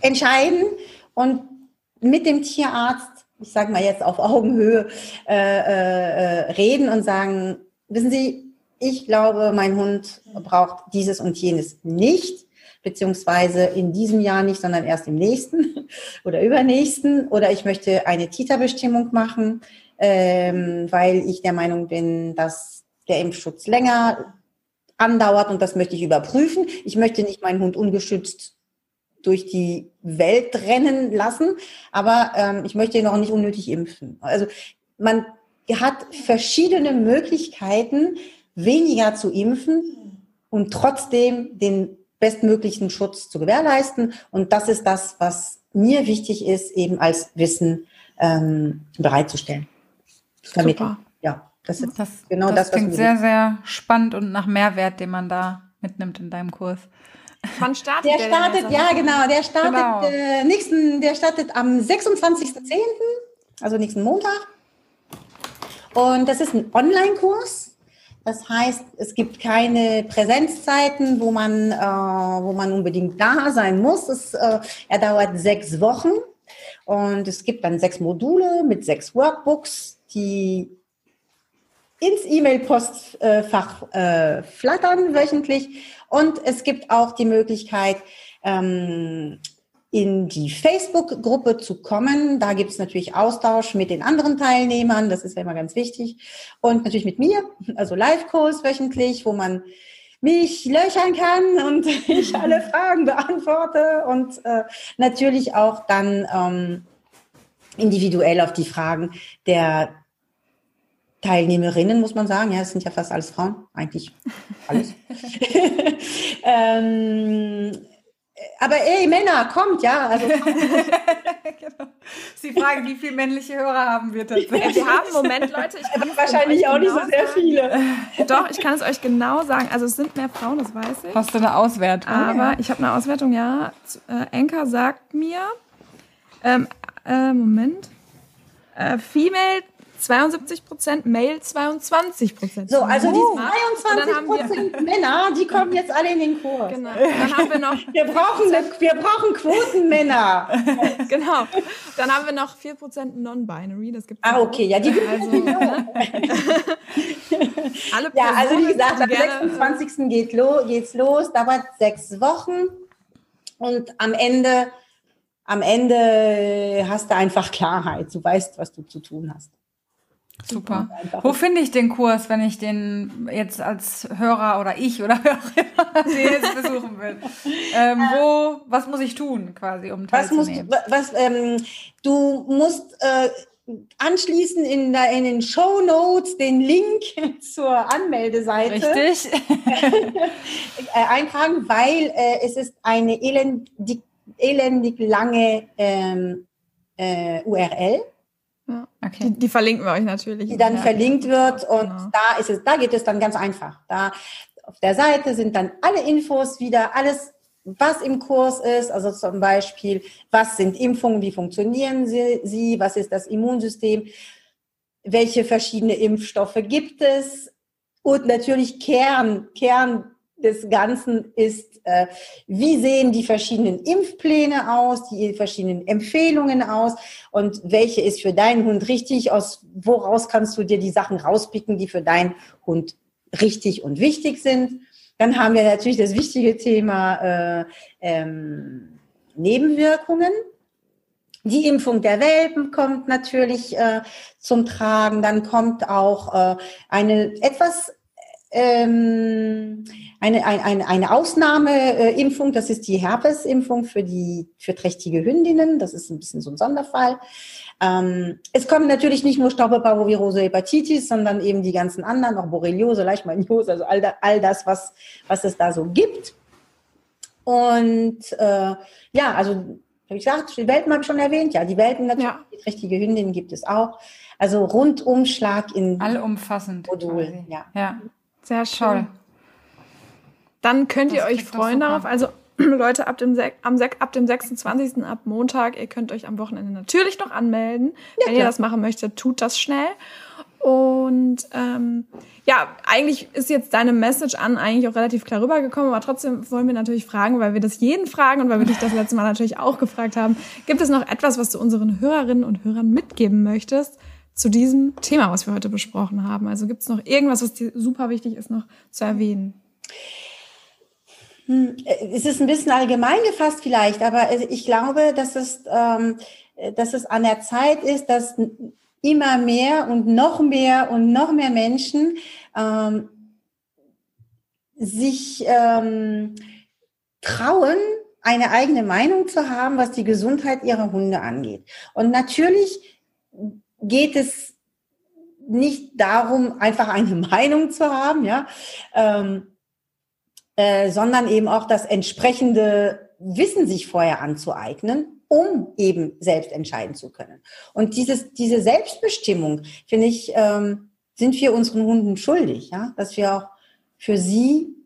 entscheiden und mit dem Tierarzt ich sage mal jetzt auf Augenhöhe, äh, äh, reden und sagen, wissen Sie, ich glaube, mein Hund braucht dieses und jenes nicht, beziehungsweise in diesem Jahr nicht, sondern erst im nächsten oder übernächsten. Oder ich möchte eine Tita-Bestimmung machen, ähm, weil ich der Meinung bin, dass der Impfschutz länger andauert und das möchte ich überprüfen. Ich möchte nicht meinen Hund ungeschützt durch die Welt rennen lassen, aber ähm, ich möchte ihn auch nicht unnötig impfen. Also man hat verschiedene Möglichkeiten, weniger zu impfen und trotzdem den bestmöglichen Schutz zu gewährleisten. Und das ist das, was mir wichtig ist, eben als Wissen ähm, bereitzustellen. Damit, Super. Ja, das ist das, genau das. Das klingt sehr, sehr spannend und nach Mehrwert, den man da mitnimmt in deinem Kurs. Wann startet der? Der startet, ja genau, der startet genau. Äh, nächsten, der startet am 26.10., also nächsten Montag. Und das ist ein Online-Kurs. Das heißt, es gibt keine Präsenzzeiten, wo man, äh, wo man unbedingt da sein muss. Es, äh, er dauert sechs Wochen und es gibt dann sechs Module mit sechs Workbooks, die ins E-Mail-Postfach äh, flattern wöchentlich. Und es gibt auch die Möglichkeit, ähm, in die Facebook-Gruppe zu kommen. Da gibt es natürlich Austausch mit den anderen Teilnehmern, das ist ja immer ganz wichtig. Und natürlich mit mir, also Live-Calls wöchentlich, wo man mich löchern kann und ich alle Fragen beantworte und äh, natürlich auch dann ähm, individuell auf die Fragen der Teilnehmerinnen, muss man sagen. Ja, es sind ja fast alles Frauen, eigentlich alles. ähm, aber ey, Männer, kommt, ja. Also, genau. Sie fragen, wie viele männliche Hörer haben wir tatsächlich? Wir haben, Moment, Leute, ich kann wahrscheinlich auch nicht so sehr viele. Doch, ich kann es euch genau sagen. Also es sind mehr Frauen, das weiß ich. Hast du eine Auswertung? Aber ich habe eine Auswertung, ja. Äh, Enker sagt mir, ähm, äh, Moment, äh, Female 72 Prozent, Male 22 Prozent. So, also die 22 Prozent Männer, die kommen jetzt alle in den Kurs. Genau. Dann haben wir noch. Wir brauchen, wir brauchen Quotenmänner. genau. Dann haben wir noch 4 Prozent Non-Binary. Das gibt Ah, okay, ja, die gibt also? Alle Personen, Ja, also wie gesagt, am 26. Geht lo, geht's los, dauert sechs Wochen und am Ende am Ende hast du einfach Klarheit. Du weißt, was du zu tun hast. Super. Wo finde ich den Kurs, wenn ich den jetzt als Hörer oder ich oder den jetzt besuchen will? Ähm, wo, was muss ich tun quasi, um teilzunehmen? Was, musst, was, ähm, du musst äh, anschließen in, der, in den Show Notes den Link zur Anmeldeseite Richtig. Äh, eintragen, weil äh, es ist eine elendig, elendig lange ähm, äh, URL ja. Okay. Die, die, verlinken wir euch natürlich. Die dann ja. verlinkt wird und genau. da ist es, da geht es dann ganz einfach. Da auf der Seite sind dann alle Infos wieder, alles, was im Kurs ist, also zum Beispiel, was sind Impfungen, wie funktionieren sie, sie was ist das Immunsystem, welche verschiedene Impfstoffe gibt es und natürlich Kern, Kern des Ganzen ist, äh, wie sehen die verschiedenen Impfpläne aus, die verschiedenen Empfehlungen aus und welche ist für deinen Hund richtig, aus woraus kannst du dir die Sachen rauspicken, die für deinen Hund richtig und wichtig sind. Dann haben wir natürlich das wichtige Thema äh, ähm, Nebenwirkungen. Die Impfung der Welpen kommt natürlich äh, zum Tragen. Dann kommt auch äh, eine etwas ähm, eine, eine, eine Ausnahmeimpfung, das ist die Herpesimpfung für die für trächtige Hündinnen. Das ist ein bisschen so ein Sonderfall. Ähm, es kommen natürlich nicht nur Staubbauvirose, Hepatitis, sondern eben die ganzen anderen, auch Borreliose, Leishmaniose, also all, da, all das, was, was es da so gibt. Und äh, ja, also habe ich gesagt, die Welpen habe ich schon erwähnt. Ja, die Welpen natürlich, ja. die trächtige Hündin gibt es auch. Also Rundumschlag in allumfassend Modul. Ja. ja. Sehr schön. Dann könnt ihr euch freuen darauf. Also Leute, ab dem, am, ab dem 26. ab Montag, ihr könnt euch am Wochenende natürlich noch anmelden. Ja, Wenn ihr das machen möchtet, tut das schnell. Und ähm, ja, eigentlich ist jetzt deine Message an eigentlich auch relativ klar rübergekommen, aber trotzdem wollen wir natürlich fragen, weil wir das jeden fragen und weil wir dich das letzte Mal natürlich auch gefragt haben. Gibt es noch etwas, was du unseren Hörerinnen und Hörern mitgeben möchtest, zu diesem Thema, was wir heute besprochen haben? Also gibt es noch irgendwas, was dir super wichtig ist, noch zu erwähnen? Hm, es ist ein bisschen allgemein gefasst vielleicht, aber ich glaube, dass es, ähm, dass es an der Zeit ist, dass immer mehr und noch mehr und noch mehr Menschen ähm, sich ähm, trauen, eine eigene Meinung zu haben, was die Gesundheit ihrer Hunde angeht. Und natürlich geht es nicht darum, einfach eine Meinung zu haben, ja, ähm, äh, sondern eben auch das entsprechende Wissen sich vorher anzueignen, um eben selbst entscheiden zu können. Und dieses, diese Selbstbestimmung, finde ich, ähm, sind wir unseren Hunden schuldig, ja, dass wir auch für sie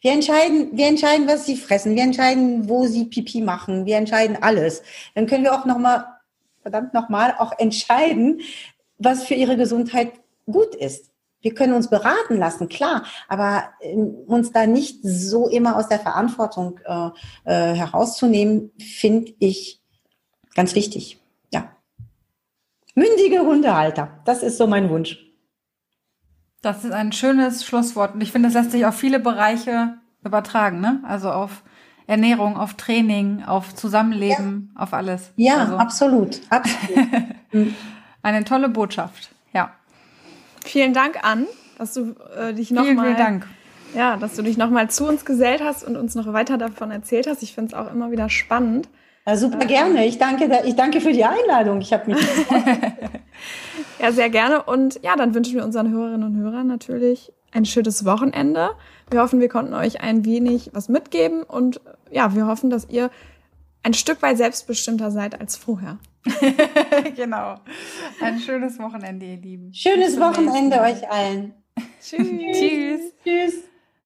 wir entscheiden, wir entscheiden, was sie fressen. Wir entscheiden, wo sie Pipi machen. Wir entscheiden alles. Dann können wir auch noch mal, verdammt noch mal, auch entscheiden, was für ihre Gesundheit gut ist. Wir können uns beraten lassen, klar, aber ähm, uns da nicht so immer aus der Verantwortung äh, äh, herauszunehmen, finde ich ganz wichtig. Ja. Mündige Hundehalter, das ist so mein Wunsch. Das ist ein schönes Schlusswort. Und ich finde, es lässt sich auf viele Bereiche übertragen, ne? Also auf Ernährung, auf Training, auf Zusammenleben, ja. auf alles. Ja, also. absolut. absolut. Eine tolle Botschaft. Vielen Dank an, dass du äh, dich nochmal. Vielen, mal, vielen Dank. Ja, dass du dich nochmal zu uns gesellt hast und uns noch weiter davon erzählt hast. Ich finde es auch immer wieder spannend. Ja, super gerne. Ich danke, ich danke für die Einladung. Ich habe mich. ja, sehr gerne. Und ja, dann wünschen wir unseren Hörerinnen und Hörern natürlich ein schönes Wochenende. Wir hoffen, wir konnten euch ein wenig was mitgeben und ja, wir hoffen, dass ihr ein Stück weit selbstbestimmter seid als vorher. genau. Ein schönes Wochenende, ihr Lieben. Schönes Wochenende euch allen. Tschüss. Tschüss. Tschüss.